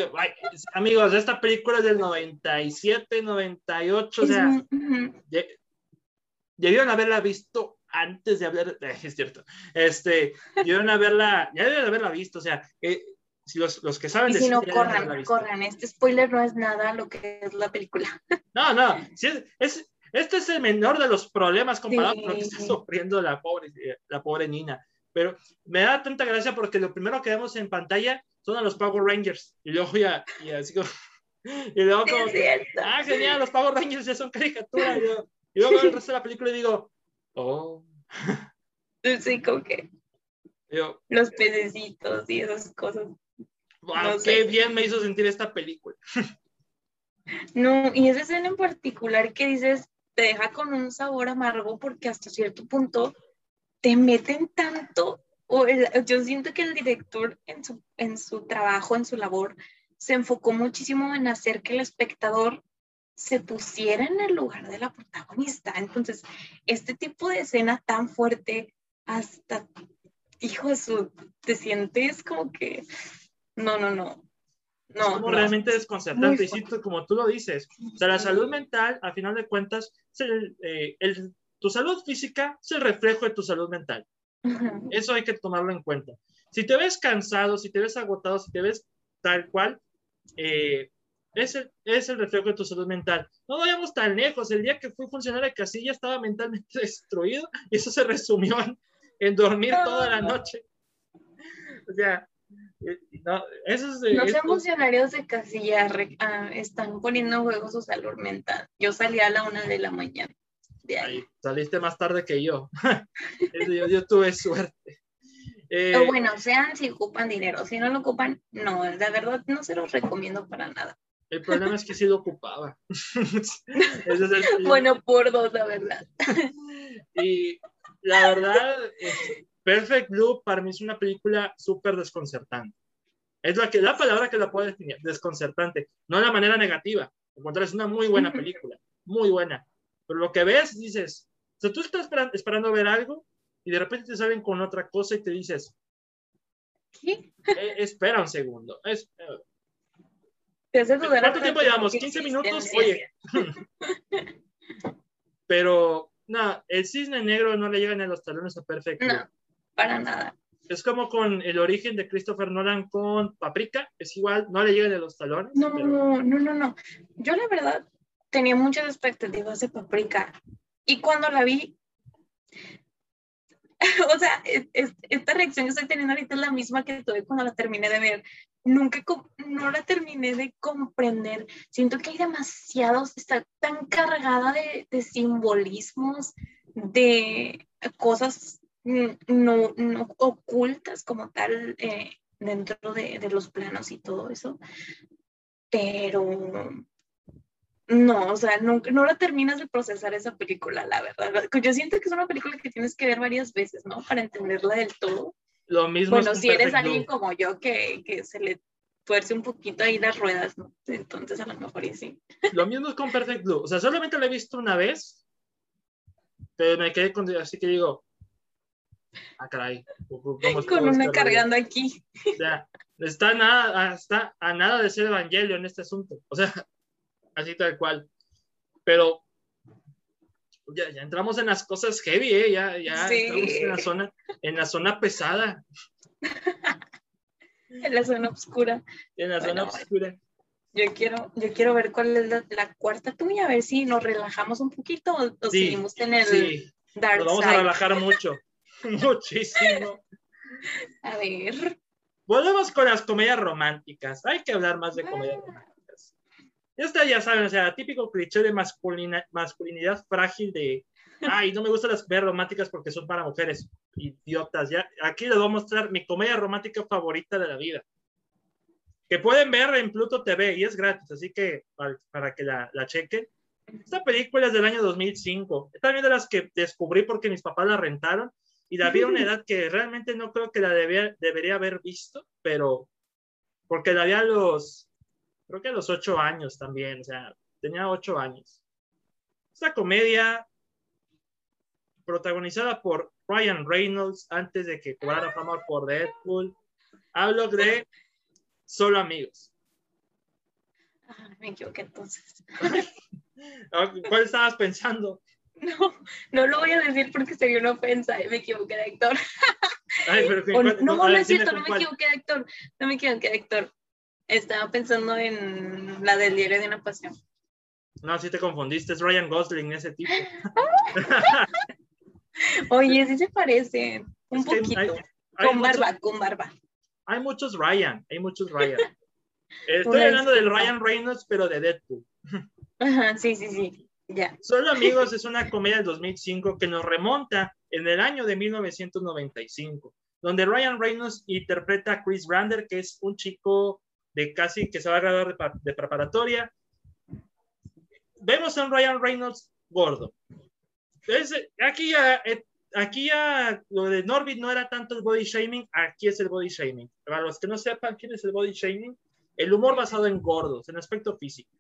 amigos, esta película es del 97, 98, o sea, debieron haberla visto antes de hablar, [LAUGHS] es cierto, este, debieron haberla, ya debieron haberla visto, o sea, eh, si los, los, que saben... Y si no, corran, corran, este spoiler no es nada lo que es la película. No, no, si es, es, este es el menor de los problemas comparado con lo que está sufriendo la pobre, la pobre Nina. Pero me da tanta gracia porque lo primero que vemos en pantalla son a los Power Rangers. Y luego ya, y así como... [LAUGHS] Y luego como, ah, genial, los Power Rangers ya son caricaturas. Y, luego veo el resto de la película y digo, oh. [LAUGHS] Sí, como que los pececitos y esas cosas. Wow, qué bien me hizo sentir esta película. [LAUGHS] No, y esa escena en particular que dices, te deja con un sabor amargo porque hasta cierto punto te meten tanto, o yo siento que el director en su, en su trabajo, en su labor, se enfocó muchísimo en hacer que el espectador se pusiera en el lugar de la protagonista. Entonces, este tipo de escena tan fuerte, hasta, hijo de su, te sientes como que, no, no, no. No, es como realmente desconcertante. Y como tú lo dices, o sea, la salud mental, a final de cuentas, eh, el, tu salud física es el reflejo de tu salud mental. Eso hay que tomarlo en cuenta. Si te ves cansado, si te ves agotado, si te ves tal cual, eh, es, el, es el reflejo de tu salud mental. No vayamos tan lejos. El día que fui funcionario de casilla estaba mentalmente [LAUGHS] destruido y eso se resumió en, dormir toda la noche. O sea, no, eso es, Los funcionarios de casilla ah, están poniendo en juego su salud mental. Yo salí a la una de la mañana saliste más tarde que yo. [LAUGHS] yo, tuve suerte. Eh, bueno, sean si ocupan dinero, si no lo ocupan, no, la verdad no se los recomiendo para nada. El problema es que sí lo ocupaba. [LAUGHS] [LAUGHS] bueno, por dos, la verdad. y la verdad, Perfect Blue para mí es una película súper desconcertante. Es la, que, la palabra que la puedo definir, desconcertante, no de la manera negativa. Al contrario, es una muy buena película, muy buena. Pero lo que ves, dices, o sea, tú estás esperando, ver algo y de repente te salen con otra cosa y te dices, ¿qué? Eh, espera un segundo. Es, eh, ¿Cuánto tiempo llevamos? ¿15 minutos? Oye. [LAUGHS] Pero, no, el cisne negro no le llega ni a los talones a perfecto. No, para nada. Es como con el origen de Christopher Nolan con Paprika, es igual, no le llega ni a los talones. No, no, no, no, no. Yo la verdad tenía muchas expectativas de Paprika y cuando la vi, [LAUGHS] o sea, esta reacción que estoy teniendo ahorita es la misma que tuve cuando la terminé de ver. Nunca, no la terminé de comprender. Siento que hay demasiados, está tan cargada de, de simbolismos, de cosas no, no ocultas como tal eh, dentro de, de los planos y todo eso. Pero no, o sea, no, no la terminas de procesar esa película, la verdad. Yo siento que es una película que tienes que ver varias veces, ¿no? Para entenderla del todo. Lo mismo. Bueno, si eres alguien como yo que, que, se le tuerce un poquito ahí las ruedas, ¿no? Entonces a lo mejor y sí. Lo mismo es con Perfect Blue. O sea, solamente la he visto una vez, pero me quedé con, así que digo, ah, caray. con una cargando aquí. O sea, está, nada, está a nada de ser evangelio en este asunto. O sea, [LAUGHS] así tal cual. Pero ya, ya, entramos en las cosas heavy, ¿eh? ya, ya estamos en la zona, en la zona pesada. [LAUGHS] en la zona oscura. En la zona oscura. Yo quiero, yo quiero ver cuál es la, cuarta tuya, a ver si nos relajamos un poquito o, seguimos en el sí. Dark nos vamos a relajar mucho, [LAUGHS] muchísimo. A ver. Volvemos con las comedias románticas. Hay que hablar más de comedias ah. románticas. Esta ya saben, o sea, típico cliché de masculina, masculinidad frágil de, ay, no me gustan las comedias románticas porque son para mujeres idiotas. Ya, aquí les voy a mostrar mi comedia romántica favorita de la vida. Que pueden ver en Pluto TV y es gratis, así que para, que la, la chequen. Esta película es del año 2005. Es también de las que descubrí porque mis papás la rentaron y la vi a una edad que realmente no creo que la debía, debería haber visto, pero porque la vi a los creo que a los ocho años también, o sea, tenía ocho años. Esta comedia protagonizada por Ryan Reynolds antes de que cobrara fama por Deadpool. Hablo de Solo Amigos. Ah, me equivoqué entonces. [LAUGHS] ¿Cuál estabas pensando? [LAUGHS] No, no lo voy a decir porque sería una ofensa me equivoqué de actor. [LAUGHS] no, no, es cierto, no me equivoqué de actor. No me equivoqué de actor. Estaba pensando en la del diario de una pasión. No, sí te confundiste, es Ryan Gosling, ese tipo. [LAUGHS] Oye, sí se parece, un poquito. con barba, con barba. Hay muchos Ryan, hay muchos Ryan. Estoy hablando del Ryan Reynolds, pero de Deadpool. Ajá, sí, sí, sí. Ya. Solo Amigos es una comedia del 2005 que nos remonta en el año de 1995, donde Ryan Reynolds interpreta a Chris Brander, que es un chico de casi que se va a graduar de, preparatoria. Vemos a un Ryan Reynolds gordo. aquí ya, eh, aquí ya lo de Norbit no era tanto el body shaming, aquí es el body shaming. Para los que no sepan quién es el body shaming, el humor basado en gordos, en aspecto físico.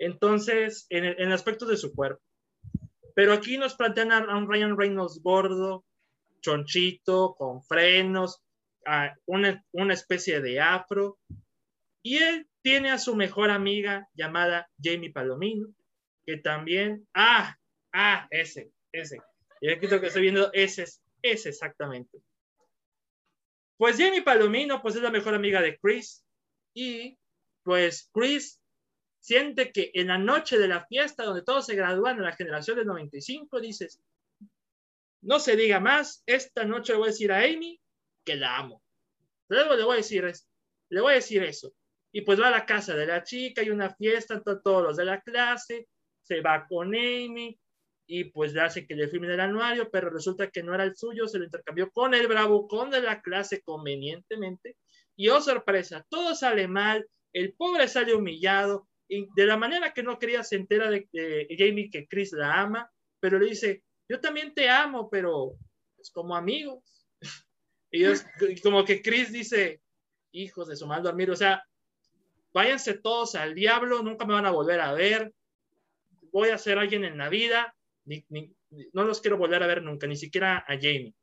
Entonces, en el, aspecto de su cuerpo. Pero aquí nos plantean a un Ryan Reynolds gordo, chonchito, con frenos, una, una especie de afro. Y él tiene a su mejor amiga llamada Jamie Palomino, que también, ah, ah, ese, ese. Y aquí lo que estoy viendo, ese es, ese exactamente. Pues Jamie Palomino, pues es la mejor amiga de Chris. Y pues Chris siente que en la noche de la fiesta donde todos se gradúan en la generación del 95, dices, no se diga más, esta noche le voy a decir a Amy que la amo. Luego le voy a decir, le voy a decir eso. Y pues va a la casa de la chica, hay una fiesta, están todos los de la clase, se va con Amy y pues le hace que le firme el anuario, pero resulta que no era el suyo, se lo intercambió con el bravucón de la clase convenientemente. Y oh sorpresa, todo sale mal, el pobre sale humillado, de la manera que no quería se entera de, Jamie que Chris la ama, pero le dice, yo también te amo, pero [LAUGHS] es como amigos. y, como que Chris dice, hijos de su mal dormir, o sea, váyanse todos al diablo, nunca me van a volver a ver, voy a ser alguien en la vida, no los quiero volver a ver nunca, ni siquiera a Jamie.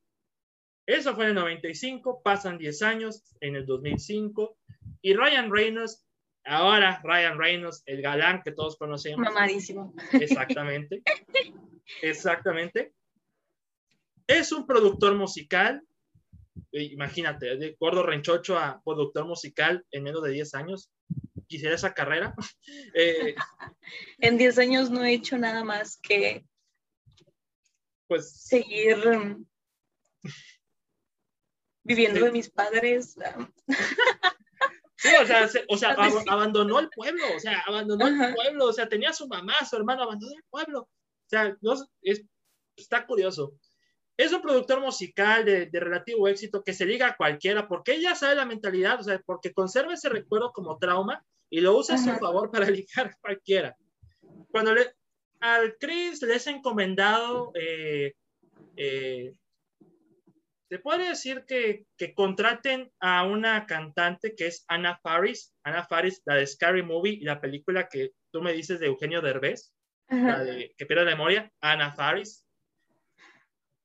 Eso fue en el 95, pasan 10 años, en el 2005, y Ryan Reynolds Ahora Ryan Reynolds, el galán que todos conocemos. Mamadísimo. Exactamente. Exactamente. Es un productor musical. Eh, imagínate, de gordo renchocho a productor musical en menos de 10 años. Quisiera esa carrera. [LAUGHS] Eh, en 10 años no he hecho nada más que pues seguir um, viviendo de mis padres. [LAUGHS] Sí, o sea, o sea abandonó el pueblo, o sea, abandonó el pueblo, o sea, tenía a su mamá, su hermano, abandonó el pueblo. O sea, es, está curioso. Es un productor musical de, de, relativo éxito que se liga a cualquiera, porque ella sabe la mentalidad, o sea, porque conserva ese recuerdo como trauma y lo usa a su favor [LAUGHS] para ligar a cualquiera. Cuando le, al Chris le es encomendado eh, eh, se puede decir que, que, contraten a una cantante que es Anna Faris, Anna Faris, la de Scary Movie y la película que tú me dices de Eugenio Derbez, la de que pierde la memoria, Anna Faris.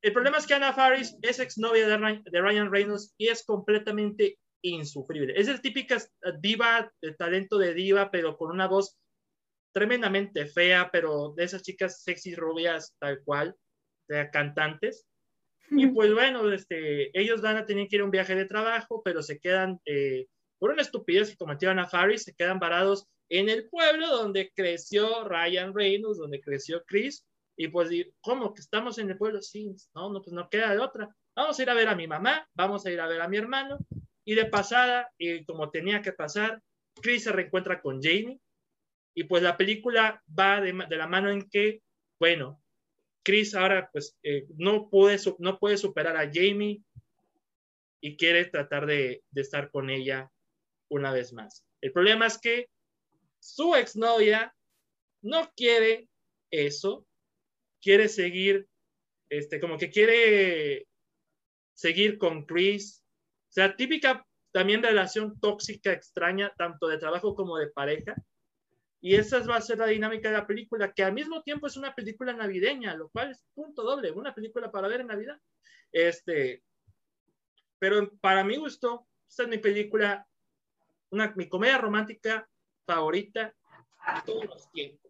El problema es que Anna Faris es exnovia de, de Ryan Reynolds y es completamente insufrible. Es el típica diva, de talento de diva, pero con una voz tremendamente fea, pero de esas chicas sexy rubias tal cual, de cantantes. Y pues bueno, este, ellos van a tener que ir a un viaje de trabajo, pero se quedan, eh, por una estupidez que cometieron a Faris, se quedan varados en el pueblo donde creció Ryan Reynolds, donde creció Chris. Y pues, ¿cómo que estamos en el pueblo? Sí, no, no, pues no queda de otra. Vamos a ir a ver a mi mamá, vamos a ir a ver a mi hermano. Y de pasada, y como tenía que pasar, Chris se reencuentra con Jamie. Y pues la película va de, de la mano en que, bueno, Chris ahora pues eh, no, puede, no puede superar a Jamie y quiere tratar de, estar con ella una vez más. El problema es que su exnovia no quiere eso, quiere seguir, este, como que quiere seguir con Chris. O sea, típica también relación tóxica, extraña, tanto de trabajo como de pareja. Y esa va a ser la dinámica de la película, que al mismo tiempo es una película navideña, lo cual es punto doble, una película para ver en Navidad. Este, pero para mi gusto, esta es mi película, una, mi comedia romántica favorita de todos los tiempos.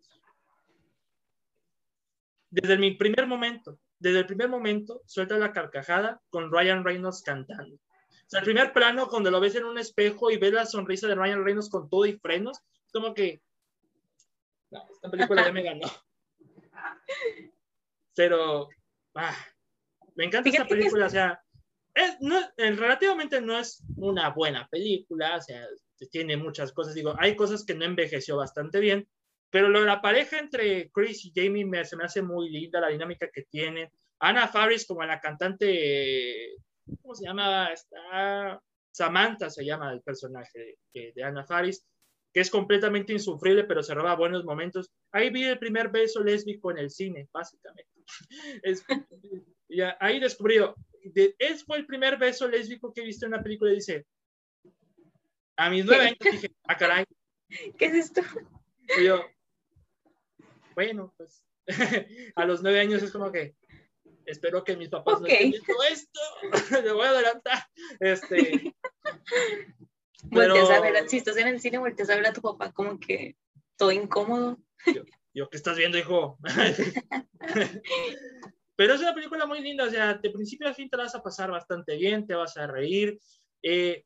desde mi primer momento, desde el primer momento, suelta la carcajada con Ryan Reynolds cantando. O sea, el primer plano, cuando lo ves en un espejo y ves la sonrisa de Ryan Reynolds con todo y frenos, como que, no, esta película ya me ganó. Pero, ah, me encanta esta película, o sea, es, no, relativamente no es una buena película, o sea, tiene muchas cosas, digo, hay cosas que no envejeció bastante bien, pero lo de la pareja entre Chris y Jamie me, se me hace muy linda, la dinámica que tienen. Ana Faris como la cantante, ¿cómo se llama? Está, Samantha se llama el personaje de, de Ana Faris, que es completamente insufrible, pero se roba buenos momentos. Ahí vi el primer beso lésbico en el cine, básicamente. [LAUGHS] Es, ya, ahí descubrió, es fue el primer beso lésbico que he visto en una película y dice, a mis nueve años dije, ah, caray. [LAUGHS] ¿Qué es esto? Y yo, bueno, pues [LAUGHS] a los nueve años es como que espero que mis papás no estén viendo esto, le voy a adelantar. Este, pero... a ver, si estás en el cine, volteas a ver a tu papá como que todo incómodo. Yo, yo ¿qué estás viendo, hijo? [LAUGHS] pero es una película muy linda, o sea, de principio a fin te vas a pasar bastante bien, te vas a reír. Eh,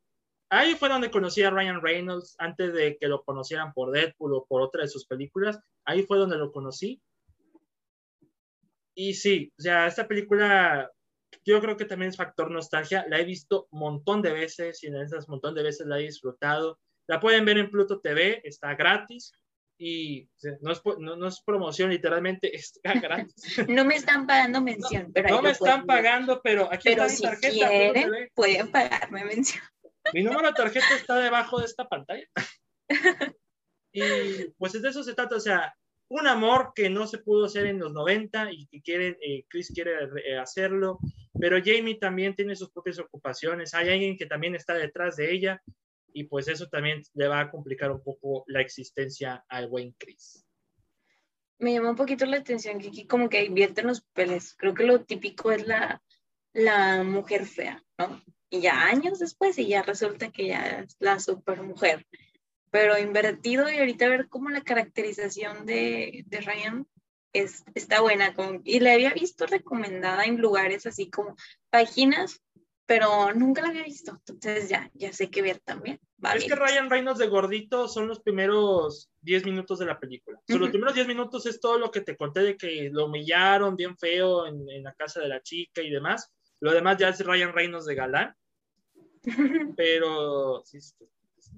ahí fue donde conocí a Ryan Reynolds antes de que lo conocieran por Deadpool o por otra de sus películas. Ahí fue donde lo conocí. Y sí, o sea, esta película yo creo que también es factor nostalgia. La he visto un montón de veces y en esas montón de veces la he disfrutado. La pueden ver en Pluto TV, está gratis y no es, no, es promoción, literalmente está [LAUGHS] gratis. no me están pagando mención, pero no me están pagando, pero aquí está mi tarjeta. Quieren, pueden pagarme mención. Mi número de tarjeta está debajo de esta pantalla. [LAUGHS] y pues de eso se trata, o sea, un amor que no se pudo hacer en los 90 y que quiere, eh, Chris quiere eh, hacerlo, pero Jamie también tiene sus propias ocupaciones, hay alguien que también está detrás de ella y pues eso también le va a complicar un poco la existencia al buen Chris. Me llama un poquito la atención que aquí como que invierten los papeles, creo que lo típico es la, la mujer fea, ¿no? y ya años después y ya resulta que ya es la super mujer. Pero invertido y ahorita ver cómo la caracterización de, de Ryan es, está buena. Como, y la había visto recomendada en lugares así como páginas, pero nunca la había visto. Entonces ya, ya sé qué ver también. es que Ryan Reynolds de gordito son los primeros 10 minutos de la película. Los primeros 10 minutos es todo lo que te conté de que lo humillaron bien feo en, en la casa de la chica y demás lo demás ya es Ryan Reynolds de galán. [LAUGHS] Pero, sí,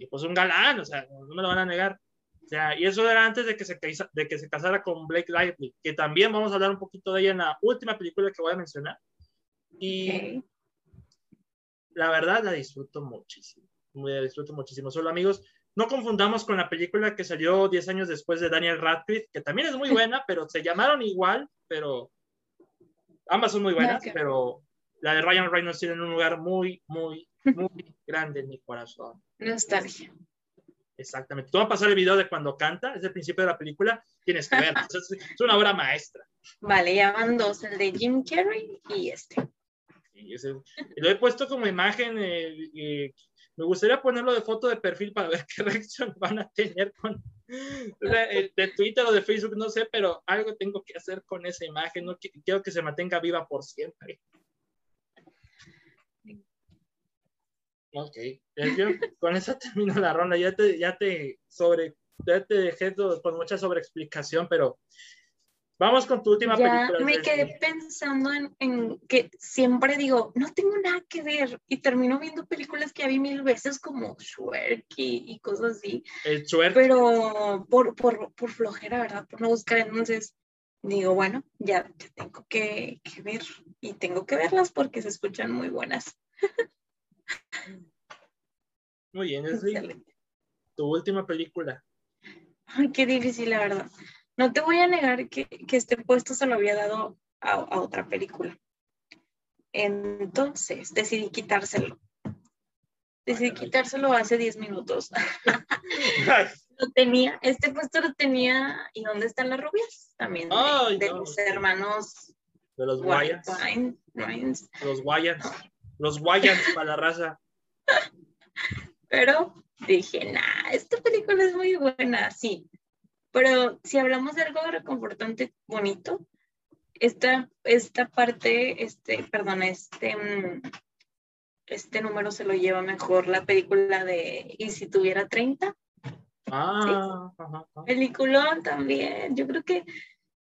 pues un galán, o sea, no me lo van a negar. O sea, y eso era antes de que se, de que se casara con Blake Lively, que también vamos a hablar un poquito de ella en la última película que voy a mencionar. Y la verdad la disfruto muchísimo. La disfruto muchísimo. Solo amigos, no confundamos con la película que salió 10 años después de Daniel Radcliffe, que también es muy buena, pero se llamaron igual, pero ambas son muy buenas, pero la de Ryan Reynolds tiene un lugar muy, muy, muy grande en mi corazón. Nostalgia. Exactamente. Tú vas a pasar el video de cuando canta, es el principio de la película, tienes que ver. es, una obra maestra. Vale, ya van dos, el de Jim Carrey y este. lo he puesto como imagen. Eh, me gustaría ponerlo de foto de perfil para ver [LAUGHS] qué reacción van a tener con de, de Twitter o de Facebook, no sé, pero algo tengo que hacer con esa imagen. No quiero que se mantenga viva por siempre. Ok, con eso [LAUGHS] termino la ronda. Ya te, ya te, sobre, ya te dejé con mucha sobreexplicación, pero vamos con tu última película. Me quedé pensando en, que siempre digo, no tengo nada que ver y termino viendo películas que ya vi mil veces como Shrek y, cosas así. El Shrek. Pero por, por, por, flojera, ¿verdad? Por no buscar. Entonces digo, bueno, ya, ya tengo que, que ver y tengo que verlas porque se escuchan muy buenas. [LAUGHS] Muy bien, Leslie. Tu última película. Ay, qué difícil, la verdad. No te voy a negar que, este puesto se lo había dado a, otra película. Entonces decidí quitárselo. Decidí quitárselo hace 10 minutos. [LAUGHS] lo tenía, este puesto lo tenía. ¿Y dónde están las rubias? También de, los hermanos. De los Wyans. Los Wyans. Los Wyans para la raza. [LAUGHS] Pero dije, nah, esta película es muy buena, sí. Pero si hablamos de algo reconfortante bonito, esta, esta parte, este, perdón, este, mm, este número se lo lleva mejor la película de ¿Y si tuviera 30? Ah, Peliculón también. Yo creo que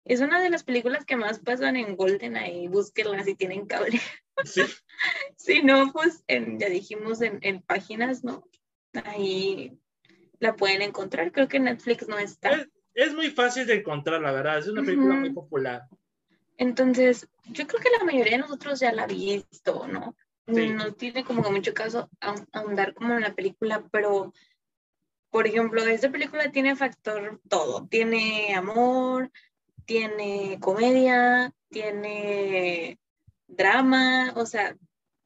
es una de las películas que más pasan en Golden ahí. Búsquenla si tienen cable. Sí. [LAUGHS] si no, pues ya dijimos en, en, páginas, ¿no? Ahí la pueden encontrar. Creo que Netflix no está. Es, muy fácil de encontrar, la verdad. Es una película muy popular. Entonces, yo creo que la mayoría de nosotros ya la ha visto, ¿no? No tiene como que mucho caso ahondar como en la película, pero por ejemplo, esta película tiene factor todo. Tiene amor, tiene comedia, tiene drama, o sea,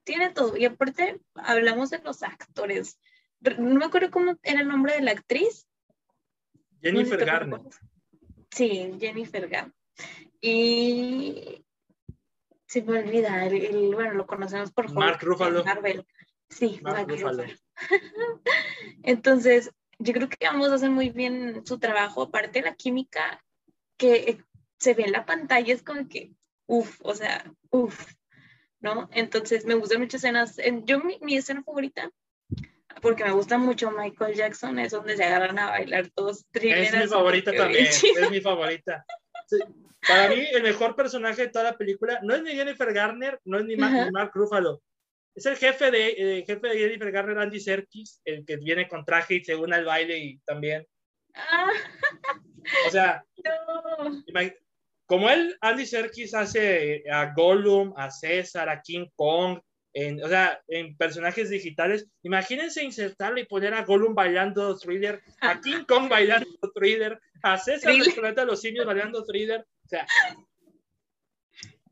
tiene todo. Y aparte, hablamos de los actores. No me acuerdo cómo era el nombre de la actriz. Jennifer Garner. Sí, Jennifer Garner. Y se me olvida, el, bueno, lo conocemos por Mark Ruffalo. Marvel. Sí, Mark, Ruffalo. [LAUGHS] Entonces, yo creo que vamos a hacer muy bien su trabajo. Aparte, la química que se ve en la pantalla es como que, uff, o sea, uff, ¿no? Entonces, me gustan muchas escenas. Yo, mi, escena favorita, porque me gusta mucho Michael Jackson, es donde se agarran a bailar todos [LAUGHS] Es mi favorita también, es mi favorita. Para mí, el mejor personaje de toda la película no es ni Jennifer Garner, no es ni, Mark Ruffalo, es el jefe de, eh, jefe de Jennifer Garner, Andy Serkis, el que viene con traje y se une al baile y también. Ah. O sea, [LAUGHS] como él, Andy Serkis hace a Gollum, a César, a King Kong, en, o sea, en personajes digitales, imagínense insertarle y poner a Gollum bailando thriller, a. King Kong bailando thriller, a César del planeta de los simios bailando thriller, o sea.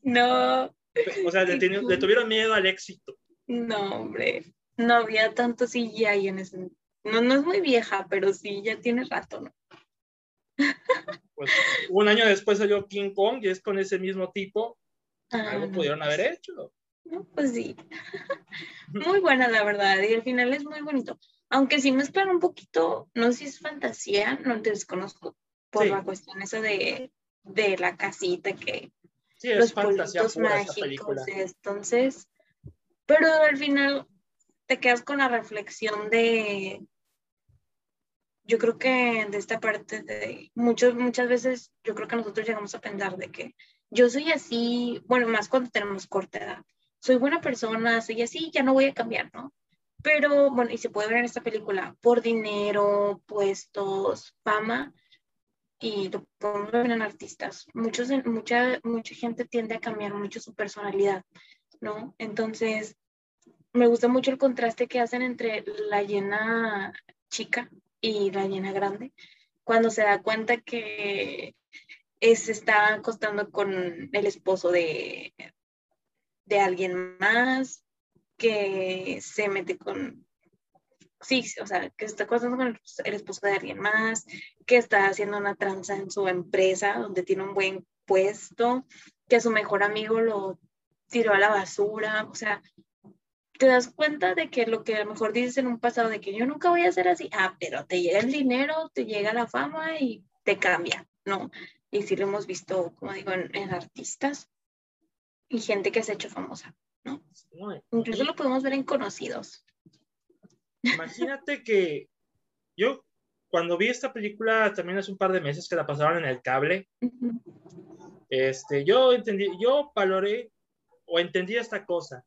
No. O sea, le tuvieron miedo al éxito. No, hombre, no había tanto CGI en ese. No, no es muy vieja, pero sí, ya tiene rato, ¿no? Pues un año después salió King Kong y es con ese mismo tipo. Ah, algo pudieron haber hecho. No, pues sí. [LAUGHS] muy buena, la verdad, y el final es muy bonito. Aunque sí mezclan un poquito, no sé si es fantasía, no te desconozco, por la cuestión esa de, de la casita que sí, es los fantasía mágicos, entonces pero al final te quedas con la reflexión de, yo creo que de esta parte de muchos, muchas veces yo creo que nosotros llegamos a pensar de que yo soy así, bueno, más cuando tenemos corta edad, soy buena persona, soy así, ya no voy a cambiar, ¿no? Pero bueno, y se puede ver en esta película, por dinero, puestos, fama, y lo podemos ver en artistas. Muchos, mucha, mucha gente tiende a cambiar mucho su personalidad. ¿no? Entonces, me gusta mucho el contraste que hacen entre la llena chica y la llena grande, cuando se da cuenta que se está acostando con el esposo de, de alguien más, que se mete con, sí, o sea, que está acostando con el esposo de alguien más, que está haciendo una tranza en su empresa donde tiene un buen puesto, que a su mejor amigo lo tiró a la basura, o sea, te das cuenta de que lo que a lo mejor dices en un pasado de que yo nunca voy a ser así, ah, pero te llega el dinero, te llega la fama y te cambia, ¿no? Y sí lo hemos visto, como digo, en, artistas y gente que se ha hecho famosa, ¿no? Incluso lo podemos ver en conocidos. Imagínate que yo cuando vi esta película también hace un par de meses que la pasaron en el cable, este, yo entendí, yo valoré o entendí esta cosa.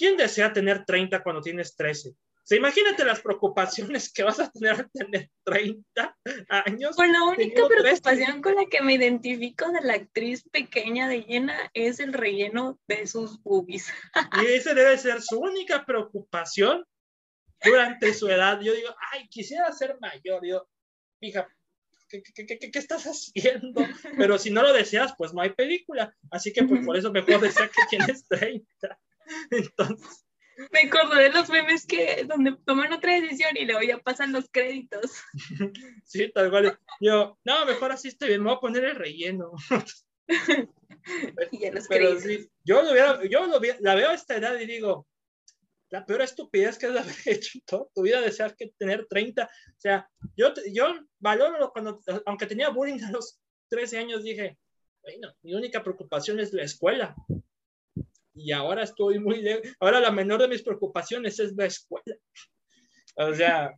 ¿Quién desea tener 30 cuando tienes 13? O imagínate las preocupaciones que vas a tener al tener 30 años. Pues la única preocupación con la que me identifico de la actriz pequeña de llena es el relleno de sus boobies. [LAUGHS] y esa debe ser su única preocupación durante su edad. Yo digo, ay, quisiera ser mayor. Yo, fija, ¿qué, estás haciendo? Pero si no lo deseas, pues no hay película. Así que pues por eso mejor desea que tienes 30. [LAUGHS] Entonces... Me acuerdo de los memes que donde toman otra decisión y luego ya pasan los créditos. [LAUGHS] Sí, tal cual. Yo, no, mejor así estoy bien, me voy a poner el relleno. [LAUGHS] y ya los Pero sí, yo, lo yo lo, la veo a esta edad y digo, la peor estupidez que es haber hecho toda tu vida, desear que tener 30. O sea, yo, yo valoro cuando, aunque tenía bullying a los 13 años, dije, bueno, mi única preocupación es la escuela. Y ahora estoy muy lejos. Ahora la menor de mis preocupaciones es la escuela. O sea,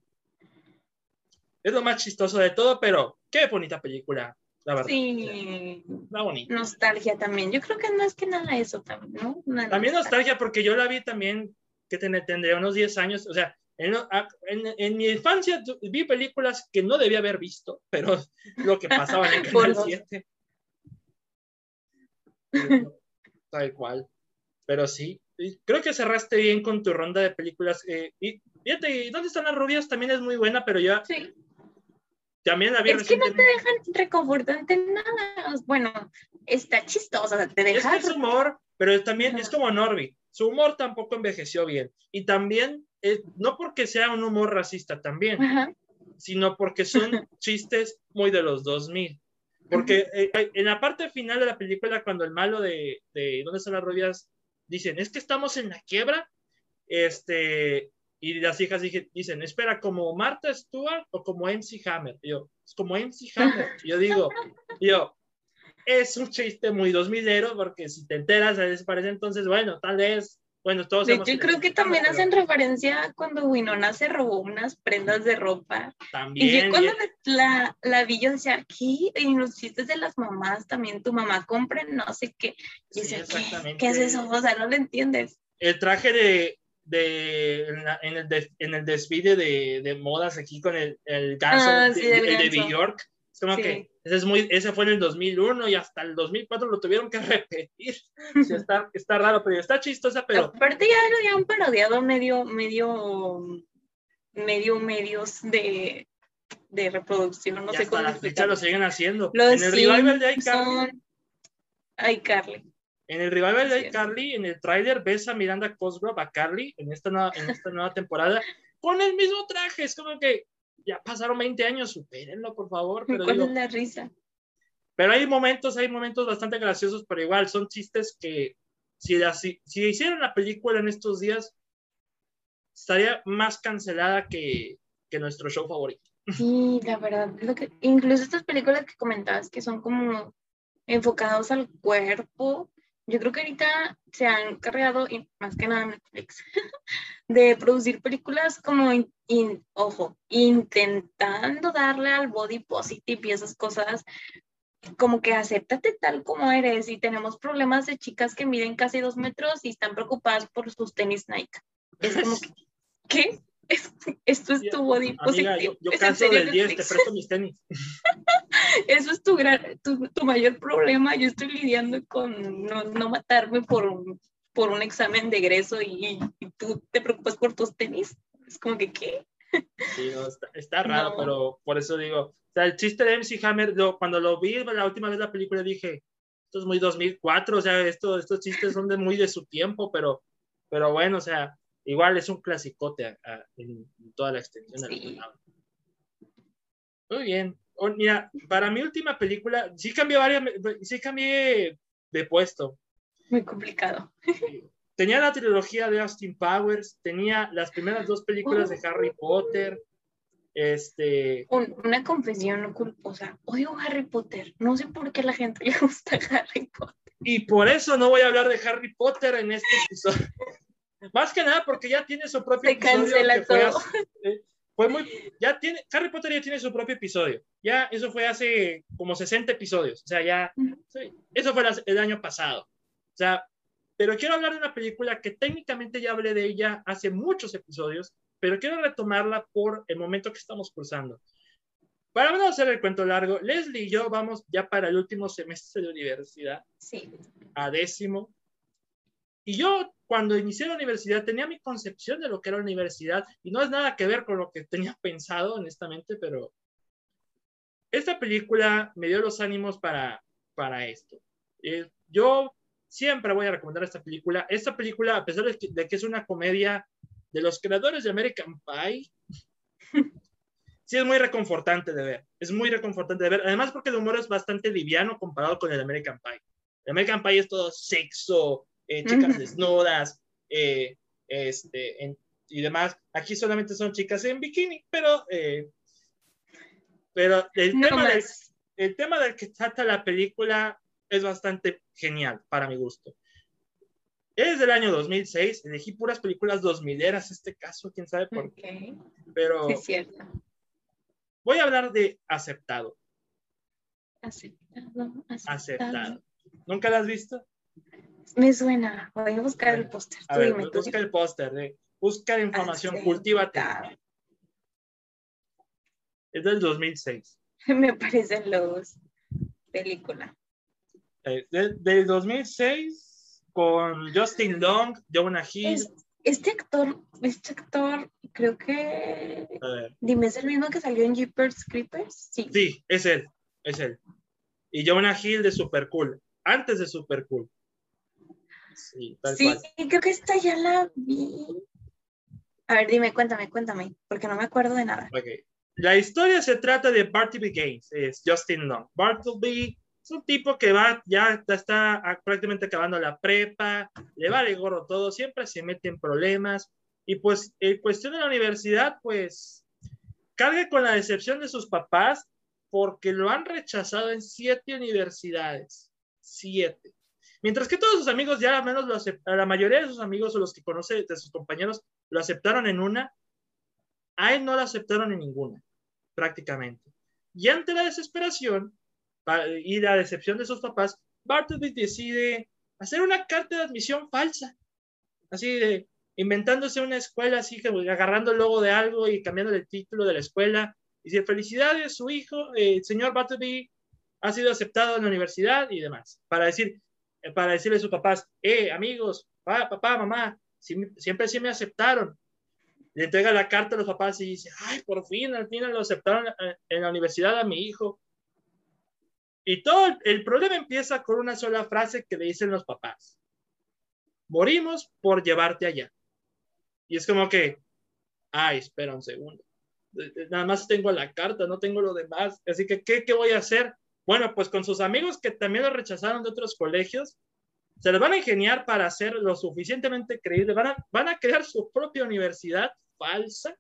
es lo más chistoso de todo, pero qué bonita película, la verdad. Sí. La bonita. Nostalgia también. Yo creo que no es que nada eso también, ¿no? también nostalgia porque yo la vi también, que tendría unos 10 años, o sea, Ah, en, en, mi infancia vi películas que no debía haber visto, pero [LAUGHS] lo que pasaba en el Canal 7. Tal cual. Pero sí, creo que cerraste bien con tu ronda de películas. Eh, y fíjate, ¿dónde están las rubias? También es muy buena, pero ya. Sí. También la vi Es que no te dejan reconfortante nada. Bueno, está chistosa, te deja. Es, humor, pero también es como Norby. Su humor tampoco envejeció bien. Y también no porque sea un humor racista también, sino porque son [LAUGHS] chistes muy de los 2000. Porque eh, eh, en la parte final de la película, cuando el malo de, de ¿Dónde están las rubias? Dicen, es que estamos en la quiebra, este, y las hijas dicen, espera, ¿como Marta Stewart o como MC Hammer? yo, es como MC Hammer. yo digo, yo, es un chiste muy 2000ero, porque si te enteras, a parece entonces, bueno, tal vez bueno, todos de hecho, creo que también hacen referencia cuando Winona se robó unas prendas de ropa. También. Y yo cuando la, la vi, yo decía, ¿qué? En los chistes de las mamás también, tu mamá compra no sé qué. Y sí, ¿qué? ¿qué es eso? O sea, no lo entiendes. El traje de, de, en, el, en el desfile de, de, modas aquí con el, el ganso, ah, de, el de New York. Como que ese, es muy, ese fue en el 2001 y hasta el 2004 lo tuvieron que [LAUGHS] repetir. Sí, está, está raro, pero está chistosa, pero... Aparte ya lo habían parodiado medio, medio, medio medios de, de reproducción, no sé cómo la fecha lo siguen haciendo. Los en el revival de iCarly. iCarly. En el revival de iCarly, en el tráiler ves a Miranda Cosgrove, a Carly, en esta, nueva, en esta nueva temporada, con el mismo traje. Es como que ya pasaron 20 años, supérenlo, por favor. Pero ¿Cuál es la risa? Pero hay momentos, hay momentos bastante graciosos, pero igual son chistes que si, si, si hicieran la película en estos días, estaría más cancelada que, que nuestro show favorito. Sí, la verdad, lo que, incluso estas películas que comentabas que son como enfocados al cuerpo, yo creo que ahorita se han cargado, y más que nada Netflix, [LAUGHS] de producir películas como, ojo, intentando darle al body positive y esas cosas, como que acéptate tal como eres y tenemos problemas de chicas que miden casi dos metros y están preocupadas por sus tenis Nike. Es como [LAUGHS] que, ¿qué? Esto es tu body positive. Yo, yo canso del 10, te presto mis tenis. [LAUGHS] [LAUGHS] Eso es tu, gran, tu, tu, mayor problema. Yo estoy lidiando con no, no matarme por por un examen de egreso y, y, tú te preocupas por tus tenis. Es como que, ¿qué? Sí, está, está, raro, pero por eso digo, o sea, el chiste de MC Hammer, yo, cuando lo vi la última vez la película dije, esto es muy 2004, o sea, esto, estos chistes son de muy de su tiempo, pero, pero bueno, o sea, igual es un clasicote en, toda la extensión sí. Muy bien. Oh, mira, para mi última película, sí cambié varias, sí cambié de puesto. Muy complicado. Tenía la trilogía de Austin Powers, tenía las primeras dos películas de Harry Potter. Este. una confesión culposa. Odio Harry Potter. No sé por qué a la gente le gusta [LAUGHS] Harry Potter. Y por eso no voy a hablar de Harry Potter en este episodio. Más que nada porque ya tiene su propio Se cancela todo. Eh, fue, muy, ya tiene, Harry Potter ya tiene su propio episodio. Ya, eso fue hace como 60 episodios. O sea, ya, eso fue el año pasado. O sea, pero quiero hablar de una película que técnicamente ya hablé de ella hace muchos episodios, pero quiero retomarla por el momento que estamos cruzando. Para no hacer el cuento largo, Leslie y yo vamos ya para el último semestre de universidad. Sí. A décimo. Y yo cuando inicié la universidad tenía mi concepción de lo que era la universidad y no es nada que ver con lo que tenía pensado, honestamente, pero esta película me dio los ánimos para, para esto. Eh, yo siempre voy a recomendar esta película. Esta película, a pesar de que, de que es una comedia de los creadores de American Pie, [LAUGHS] sí es muy reconfortante de ver. Es muy reconfortante de ver. Además porque el humor es bastante liviano comparado con el American Pie. El American Pie es todo sexo, eh, chicas desnudas, eh, este, y demás. Aquí solamente son chicas en bikini, pero, eh, pero el, tema del, el tema del que trata la película es bastante genial para mi gusto. Es del año 2006, elegí puras películas 2000 eras este caso, quién sabe por qué. Pero es cierto. Voy a hablar de Aceptado. Aceptado, aceptado. ¿Nunca la has visto? Me suena. Voy a buscar el póster. A ver, busca el póster. Eh. Busca información, cultívate. Es del 2006. [LAUGHS] Me parecen los película. Eh, del 2006 con Justin Long, Jonah Hill. este actor, este actor, creo que. Dime, ¿es el mismo que salió en Jeepers Creepers? Sí. Sí, es él, es él. Y Jonah Hill de Super Cool, antes de Super Cool. Sí, sí creo que esta ya la vi. A ver, dime, cuéntame, cuéntame, porque no me acuerdo de nada. Okay. La historia se trata de Bartleby Gaines, es Justin Long. Bartleby es un tipo que va, ya está prácticamente acabando la prepa, le va de gorro todo, siempre se mete en problemas. Y pues, en cuestión de la universidad, pues, carga con la decepción de sus papás porque lo han rechazado en siete universidades. Siete. Mientras que todos sus amigos ya al menos lo la mayoría de sus amigos o los que conoce de sus compañeros lo aceptaron en una, a él no lo aceptaron en ninguna, prácticamente. Y ante la desesperación y la decepción de sus papás, Bartleby decide hacer una carta de admisión falsa, así de inventándose una escuela, así que agarrando el logo de algo y cambiando el título de la escuela. Y dice, felicidades, su hijo, eh, el señor Bartleby, ha sido aceptado en la universidad y demás, para decir, eh, para decirle a sus papás, eh, amigos, papá, mamá, siempre sí me aceptaron. Le entrega la carta a los papás y dice, ay, por fin, al final lo aceptaron eh, en la universidad a mi hijo. Y todo el problema empieza con una sola frase que le dicen los papás. Morimos por llevarte allá. Y es como que, ay, espera un segundo. Nada más tengo la carta, no tengo lo demás. Así que, ¿qué, qué voy a hacer? Bueno, pues con sus amigos que también lo rechazaron de otros colegios, se les van a ingeniar para ser lo suficientemente creíbles, van a, crear su propia universidad falsa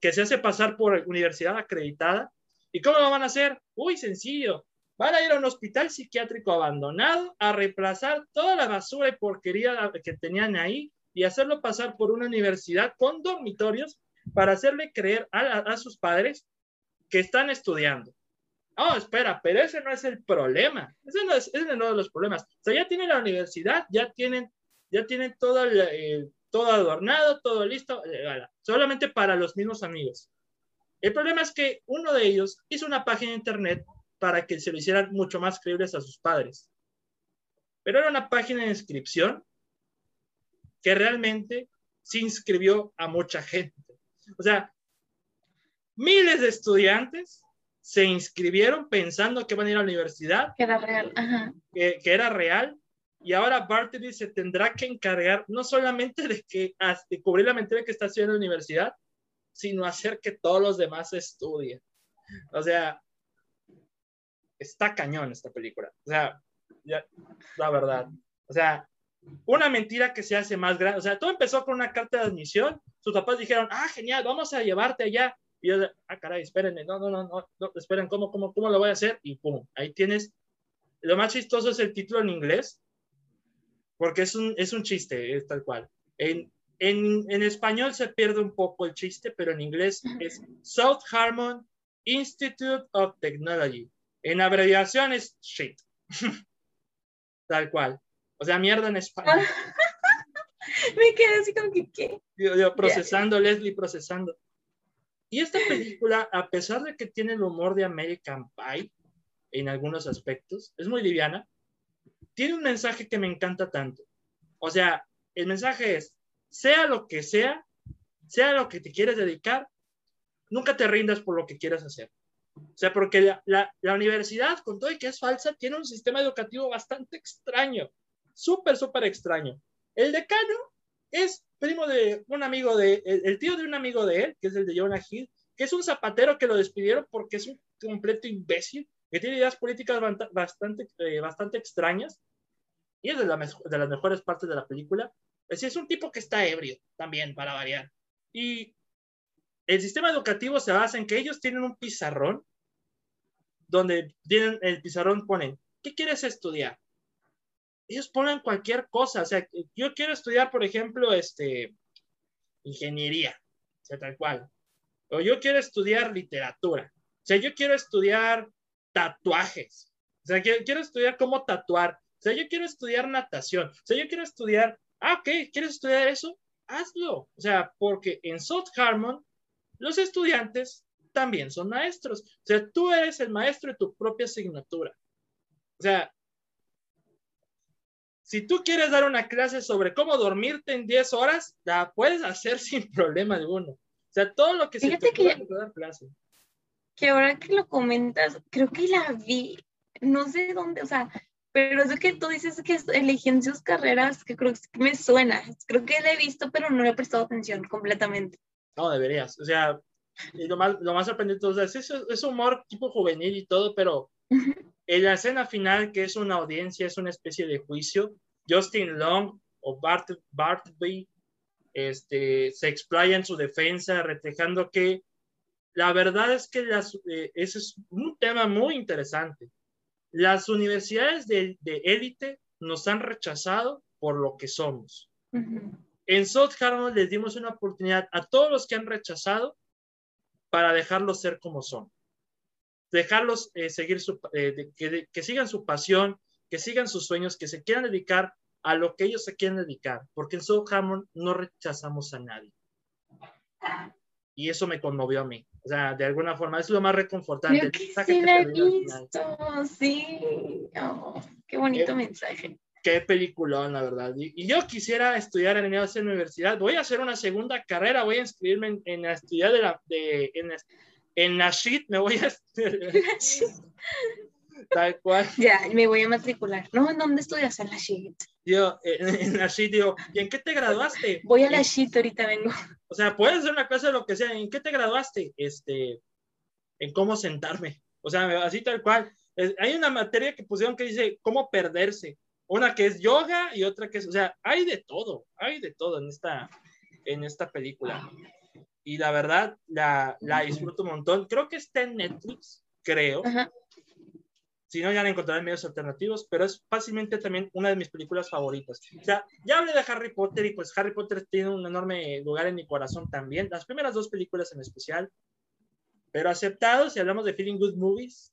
que se hace pasar por universidad acreditada. ¿Y cómo lo van a hacer? Uy, sencillo. Van a ir a un hospital psiquiátrico abandonado a reemplazar toda la basura y porquería que tenían ahí y hacerlo pasar por una universidad con dormitorios para hacerle creer a sus padres que están estudiando. Oh, espera, pero ese no es el problema. Ese no es, ese no es los problemas. O sea, ya tienen la universidad, ya tienen, ya tienen todo, eh, todo adornado, todo listo, eh, solamente para los mismos amigos. El problema es que uno de ellos hizo una página de internet para que se lo hicieran mucho más creíbles a sus padres. Pero era una página de inscripción que realmente se inscribió a mucha gente. O sea, miles de estudiantes se inscribieron pensando que van a ir a la universidad. Que era real. Que, era real. Y ahora Bartleby se tendrá que encargar no solamente de, que, de cubrir la mentira que está haciendo en la universidad, sino hacer que todos los demás estudien. O sea, está cañón esta película. O sea, la verdad. O sea, una mentira que se hace más grande. O sea, todo empezó con una carta de admisión. Sus papás dijeron, ah, genial, vamos a llevarte allá. Y yo, ah, caray, espérenme, no, no, no, no, esperen, ¿cómo, cómo, cómo lo voy a hacer? Y pum, ahí tienes. Lo más chistoso es el título en inglés, porque es un, es un chiste, es tal cual. En, en, en español se pierde un poco el chiste, pero en inglés es South Harmon Institute of Technology. En abreviación es shit. [LAUGHS] tal cual. O sea, mierda en español. [LAUGHS] Me quedé así como que, ¿qué? Yo, procesando, Leslie procesando. Y esta película, a pesar de que tiene el humor de American Pie en algunos aspectos, es muy liviana, tiene un mensaje que me encanta tanto. O sea, el mensaje es, sea lo que sea, sea lo que te quieres dedicar, nunca te rindas por lo que quieras hacer. O sea, porque la, la, universidad, con todo y que es falsa, tiene un sistema educativo bastante extraño, súper, súper extraño. El decano es primo de un amigo de, el, tío de un amigo de él, que es el de Jonah Hill, que es un zapatero que lo despidieron porque es un completo imbécil, que tiene ideas políticas bastante, eh, bastante extrañas, y es de, de, las mejores partes de la película. Es decir, es un tipo que está ebrio también, para variar. Y el sistema educativo se basa en que ellos tienen un pizarrón, donde tienen el pizarrón ponen ¿qué quieres estudiar? Ellos ponen cualquier cosa, o sea, yo quiero estudiar, por ejemplo, este, ingeniería, o sea, tal cual. O yo quiero estudiar literatura, o sea, yo quiero estudiar tatuajes, o sea, quiero, quiero estudiar cómo tatuar, o sea, yo quiero estudiar natación, o sea, yo quiero estudiar, ah, ok, ¿quieres estudiar eso? Hazlo, o sea, porque en South Harmon los estudiantes también son maestros. O sea, tú eres el maestro de tu propia asignatura. O sea, si tú quieres dar una clase sobre cómo dormirte en 10 horas, la puedes hacer [LAUGHS] sin problema alguno. O sea, todo lo que se te que, dar clase. Que ahora que lo comentas, creo que la vi, no sé dónde, o sea, pero eso que tú dices que eligen sus carreras, que creo que me suena. Creo que la he visto, pero no le he prestado atención completamente. No, deberías. O sea, lo más, lo más sorprendente es, es, es humor tipo juvenil y todo, pero en la escena final, que es una audiencia, es una especie de juicio, Justin Long o Bart, Bartleby este, se explaya en su defensa, reflejando que la verdad es que las, eh, ese es un tema muy interesante. Las universidades de élite nos han rechazado por lo que somos. En South Harmon les dimos una oportunidad a todos los que han rechazado para dejarlos ser como son. Dejarlos eh, seguir su, eh, que, que, sigan su pasión, que sigan sus sueños, que se quieran dedicar a lo que ellos se quieren dedicar, porque en South Harmon no rechazamos a nadie. Y eso me conmovió a mí. O sea, de alguna forma, es lo más reconfortante. Sí, la he visto, sí. Oh, qué bonito mensaje. Qué peliculón, la verdad. Y, yo quisiera estudiar en la universidad. Voy a hacer una segunda carrera, voy a inscribirme en, en la estudiar de la, de, en, en la SHIT, me voy a... [LAUGHS] Tal cual. Ya, me voy a matricular. No, ¿en dónde estudias? En la SHIT. Yo, en, en la SHIT, digo, ¿y en qué te graduaste? Voy a la SHIT, ahorita vengo. O sea, puedes hacer una clase de lo que sea. ¿En qué te graduaste? Este, en cómo sentarme. O sea, así tal cual. hay una materia que pusieron que dice cómo perderse. Una que es yoga y otra que es, o sea, hay de todo, hay de todo en esta, en esta película. Y la verdad, la, la disfruto un montón. Creo que está en Netflix, creo. Si no, ya la encontraré en medios alternativos, pero es fácilmente también una de mis películas favoritas. O sea, ya hablé de Harry Potter y pues Harry Potter tiene un enorme lugar en mi corazón también. Las primeras dos películas en especial. Pero aceptado, si hablamos de Feeling Good Movies,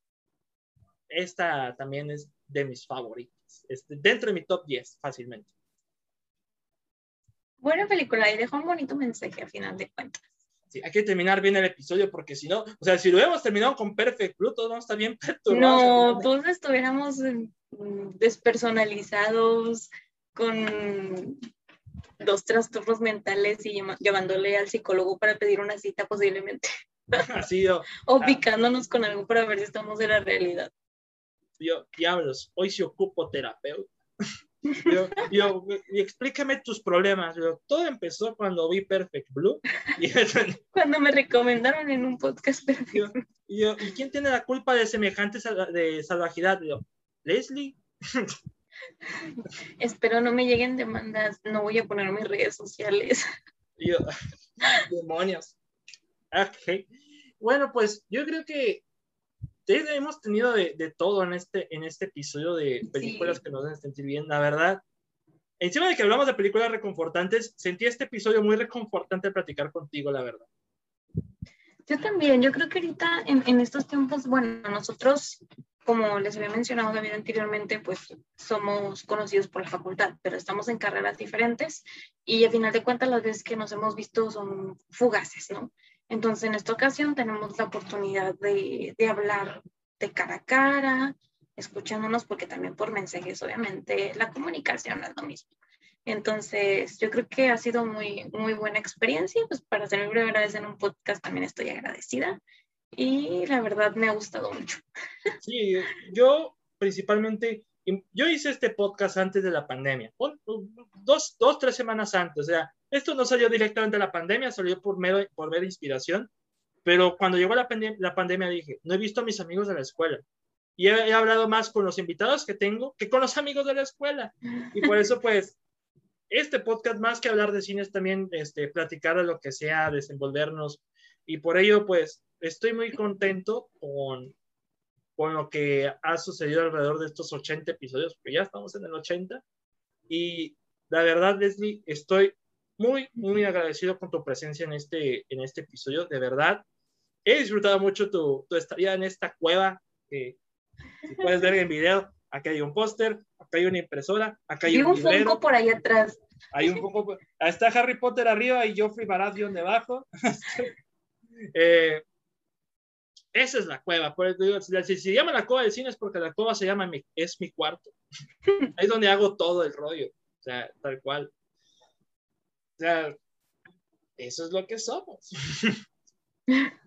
esta también es de mis favoritos. Este, dentro de mi top 10, fácilmente. Buena película y dejó un bonito mensaje al final de cuentas. Sí, hay que terminar bien el episodio porque si no, o sea, si lo hubiéramos terminado con Perfect Blue, todos vamos a estar bien perturbados. No, todos estuviéramos mm, despersonalizados, con los trastornos mentales y llevándole al psicólogo para pedir una cita posiblemente. [LAUGHS] Así yo. [LAUGHS] o picándonos con algo para ver si estamos en la realidad yo, diablos, hoy se ocupo terapeuta. [LAUGHS] Yo, yo, y explícame tus problemas. Yo, todo empezó cuando vi Perfect Blue. Y [LAUGHS] cuando me recomendaron en un podcast Perfect yo, ¿y quién tiene la culpa de semejante de salvajidad? Yo, Leslie. [LAUGHS] Espero no me lleguen demandas. No voy a poner mis redes sociales. Yo, [LAUGHS] demonios. Ok. Bueno, pues yo creo que hemos tenido de, todo en este, en este episodio de películas que nos hacen sentir bien, la verdad. Encima de que hablamos de películas reconfortantes, sentí este episodio muy reconfortante platicar contigo, la verdad. Yo también, yo creo que ahorita en, en estos tiempos, bueno, nosotros, como les había mencionado también anteriormente, pues somos conocidos por la facultad, pero estamos en carreras diferentes y a final de cuentas las veces que nos hemos visto son fugaces, ¿no? Entonces, en esta ocasión tenemos la oportunidad de, de hablar de cara a cara, escuchándonos, porque también por mensajes, obviamente, la comunicación es lo mismo. Entonces, yo creo que ha sido muy, muy buena experiencia. Pues para ser mi primera vez en un podcast también estoy agradecida y la verdad me ha gustado mucho. [LAUGHS] Sí, yo principalmente, yo hice este podcast antes de la pandemia, dos, dos, tres semanas antes, o sea, esto no salió directamente de la pandemia, salió por mero, por mera inspiración, pero cuando llegó la, la pandemia dije, no he visto a mis amigos de la escuela. Y he, hablado más con los invitados que tengo que con los amigos de la escuela. Y por eso, pues, este podcast, más que hablar de cine, es también este, platicar de lo que sea, desenvolvernos. Y por ello, pues, estoy muy contento con, con lo que ha sucedido alrededor de estos 80 episodios, porque ya estamos en el 80. Y la verdad, Leslie, estoy muy, muy agradecido con tu presencia en este, en este episodio. De verdad, he disfrutado mucho tu, tu estadía en esta cueva que si puedes ver en video. Acá hay un póster, acá hay una impresora, acá hay un, un por ahí atrás. Hay un poco, está Harry Potter arriba y Geoffrey Baratheon debajo. [LAUGHS] eh, esa es la cueva. si se llama la cueva del cine es porque la cueva se llama es mi cuarto. [LAUGHS] Ahí es donde hago todo el rollo. O sea, tal cual. Sea, eso es lo que somos. [LAUGHS]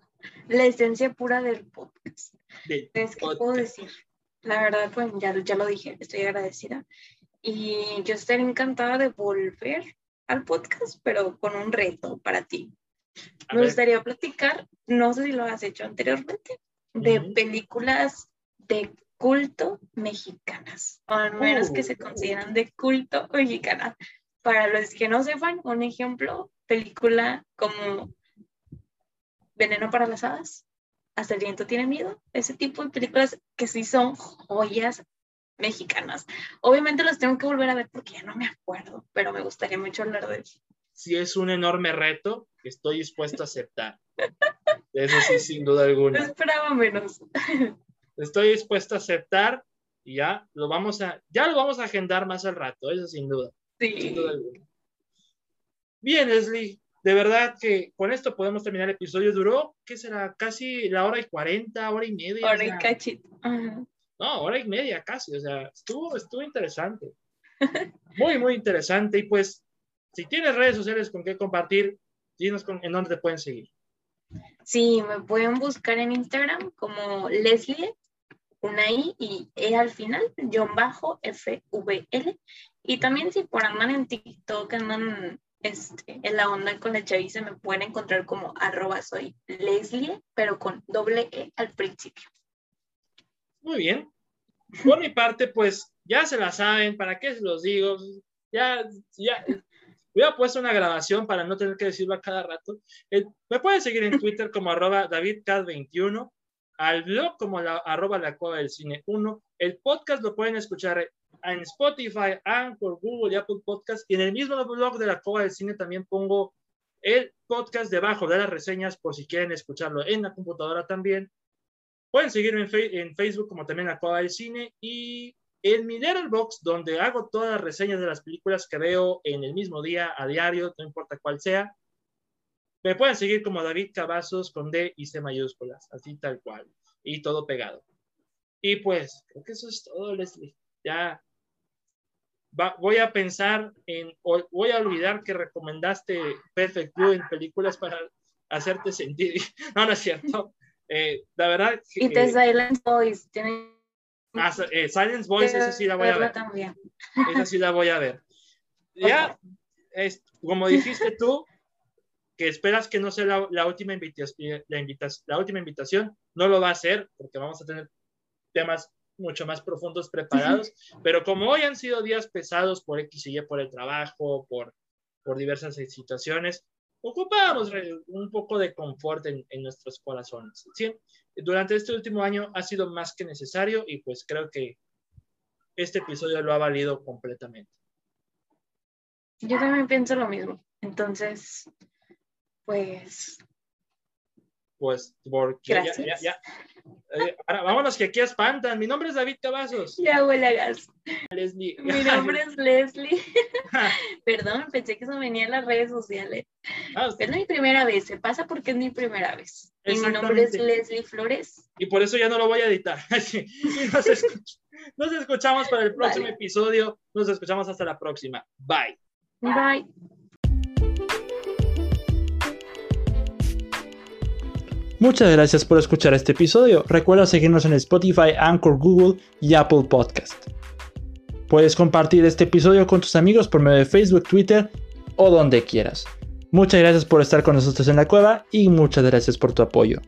La esencia pura del podcast. es que puedo decir. La verdad, pues ya, ya lo dije, estoy agradecida. Y yo estaría encantada de volver al podcast, pero con un reto para ti. Me gustaría platicar, no sé si lo has hecho anteriormente, de películas de culto mexicanas, o al menos que se uh. consideran de culto mexicanas. Para los que no sepan, un ejemplo, película como Veneno para las Hadas, Hasta el viento tiene miedo, ese tipo de películas que sí son joyas mexicanas. Obviamente las tengo que volver a ver porque ya no me acuerdo, pero me gustaría mucho hablar de eso si es un enorme reto que estoy dispuesto a aceptar. Eso sí, sin duda alguna. esperaba menos. Estoy dispuesto a aceptar y ya lo vamos a, ya lo vamos a agendar más al rato, eso sin duda. Sí. Bien, Leslie, de verdad que con esto podemos terminar el episodio. Duró, ¿qué será? Casi la hora y cuarenta, hora y media. Hora y cachito. No, hora y media casi, o sea, estuvo, estuvo interesante. [LAUGHS] Muy, muy interesante. Y pues si tienes redes sociales con qué compartir, dinos en dónde te pueden seguir. Sí, me pueden buscar en Instagram como Leslie, una I y E al final, John Bajo, FVL. Y también si por andan en TikTok, andan este, en la onda con la chaviza, me pueden encontrar como arroba soy Leslie, pero con doble E al principio. Muy bien. Por mi parte, pues ya se la saben, ¿para qué se los digo? Ya, ya, Hubiera puesto una grabación para no tener que decirlo a cada rato. Eh, me pueden seguir en Twitter como arroba DavidCat21, al blog como la, arroba la cueva del cine 1. El podcast lo pueden escuchar en Spotify, Anchor, Google y Apple Podcast. Y en el mismo blog de la cueva del cine también pongo el podcast debajo de las reseñas por si quieren escucharlo en la computadora también. Pueden seguirme en, en Facebook como también la cueva del cine y en mi Box, donde hago todas las reseñas de las películas que veo en el mismo día, a diario, no importa cuál sea, me pueden seguir como David Cavazos con D y C mayúsculas, así tal cual, y todo pegado. Y pues, creo que eso es todo, Leslie. Ya voy a pensar en, voy a olvidar que recomendaste Perfect Blue en películas para hacerte sentir. [LAUGHS] No, no es cierto. Eh, la verdad. y The Silent Boys, tiene Ah, eh, Silence Voice, esa sí la voy a ver. También. Esa sí la voy a ver. Ya, es, como dijiste tú, que esperas que no sea la, última invitación, la, la última invitación, no lo va a ser, porque vamos a tener temas mucho más profundos preparados, pero como hoy han sido días pesados por X y Y, por el trabajo, por, por diversas situaciones, ocupábamos un poco de confort en, en nuestros corazones. ¿sí? durante este último año ha sido más que necesario y pues creo que este episodio lo ha valido completamente. Yo también pienso lo mismo. Entonces, pues... Pues, porque ya, ya, ya. Eh, ahora, vámonos que aquí espantan. Mi nombre es David Cavazos. Ya huele a gas. Leslie. Mi [LAUGHS] nombre es Leslie. [LAUGHS] [LAUGHS] Perdón, pensé que eso venía en las redes sociales. Ah, es mi primera vez, se pasa porque es mi primera vez. Y mi nombre es Leslie Flores. Y por eso ya no lo voy a editar. nos, escuchamos para el próximo episodio. Nos escuchamos hasta la próxima. Bye. Bye. Muchas gracias por escuchar este episodio. Recuerda seguirnos en Spotify, Anchor, Google y Apple Podcast. Puedes compartir este episodio con tus amigos por medio de Facebook, Twitter o donde quieras. Muchas gracias por estar con nosotros en la cueva y muchas gracias por tu apoyo.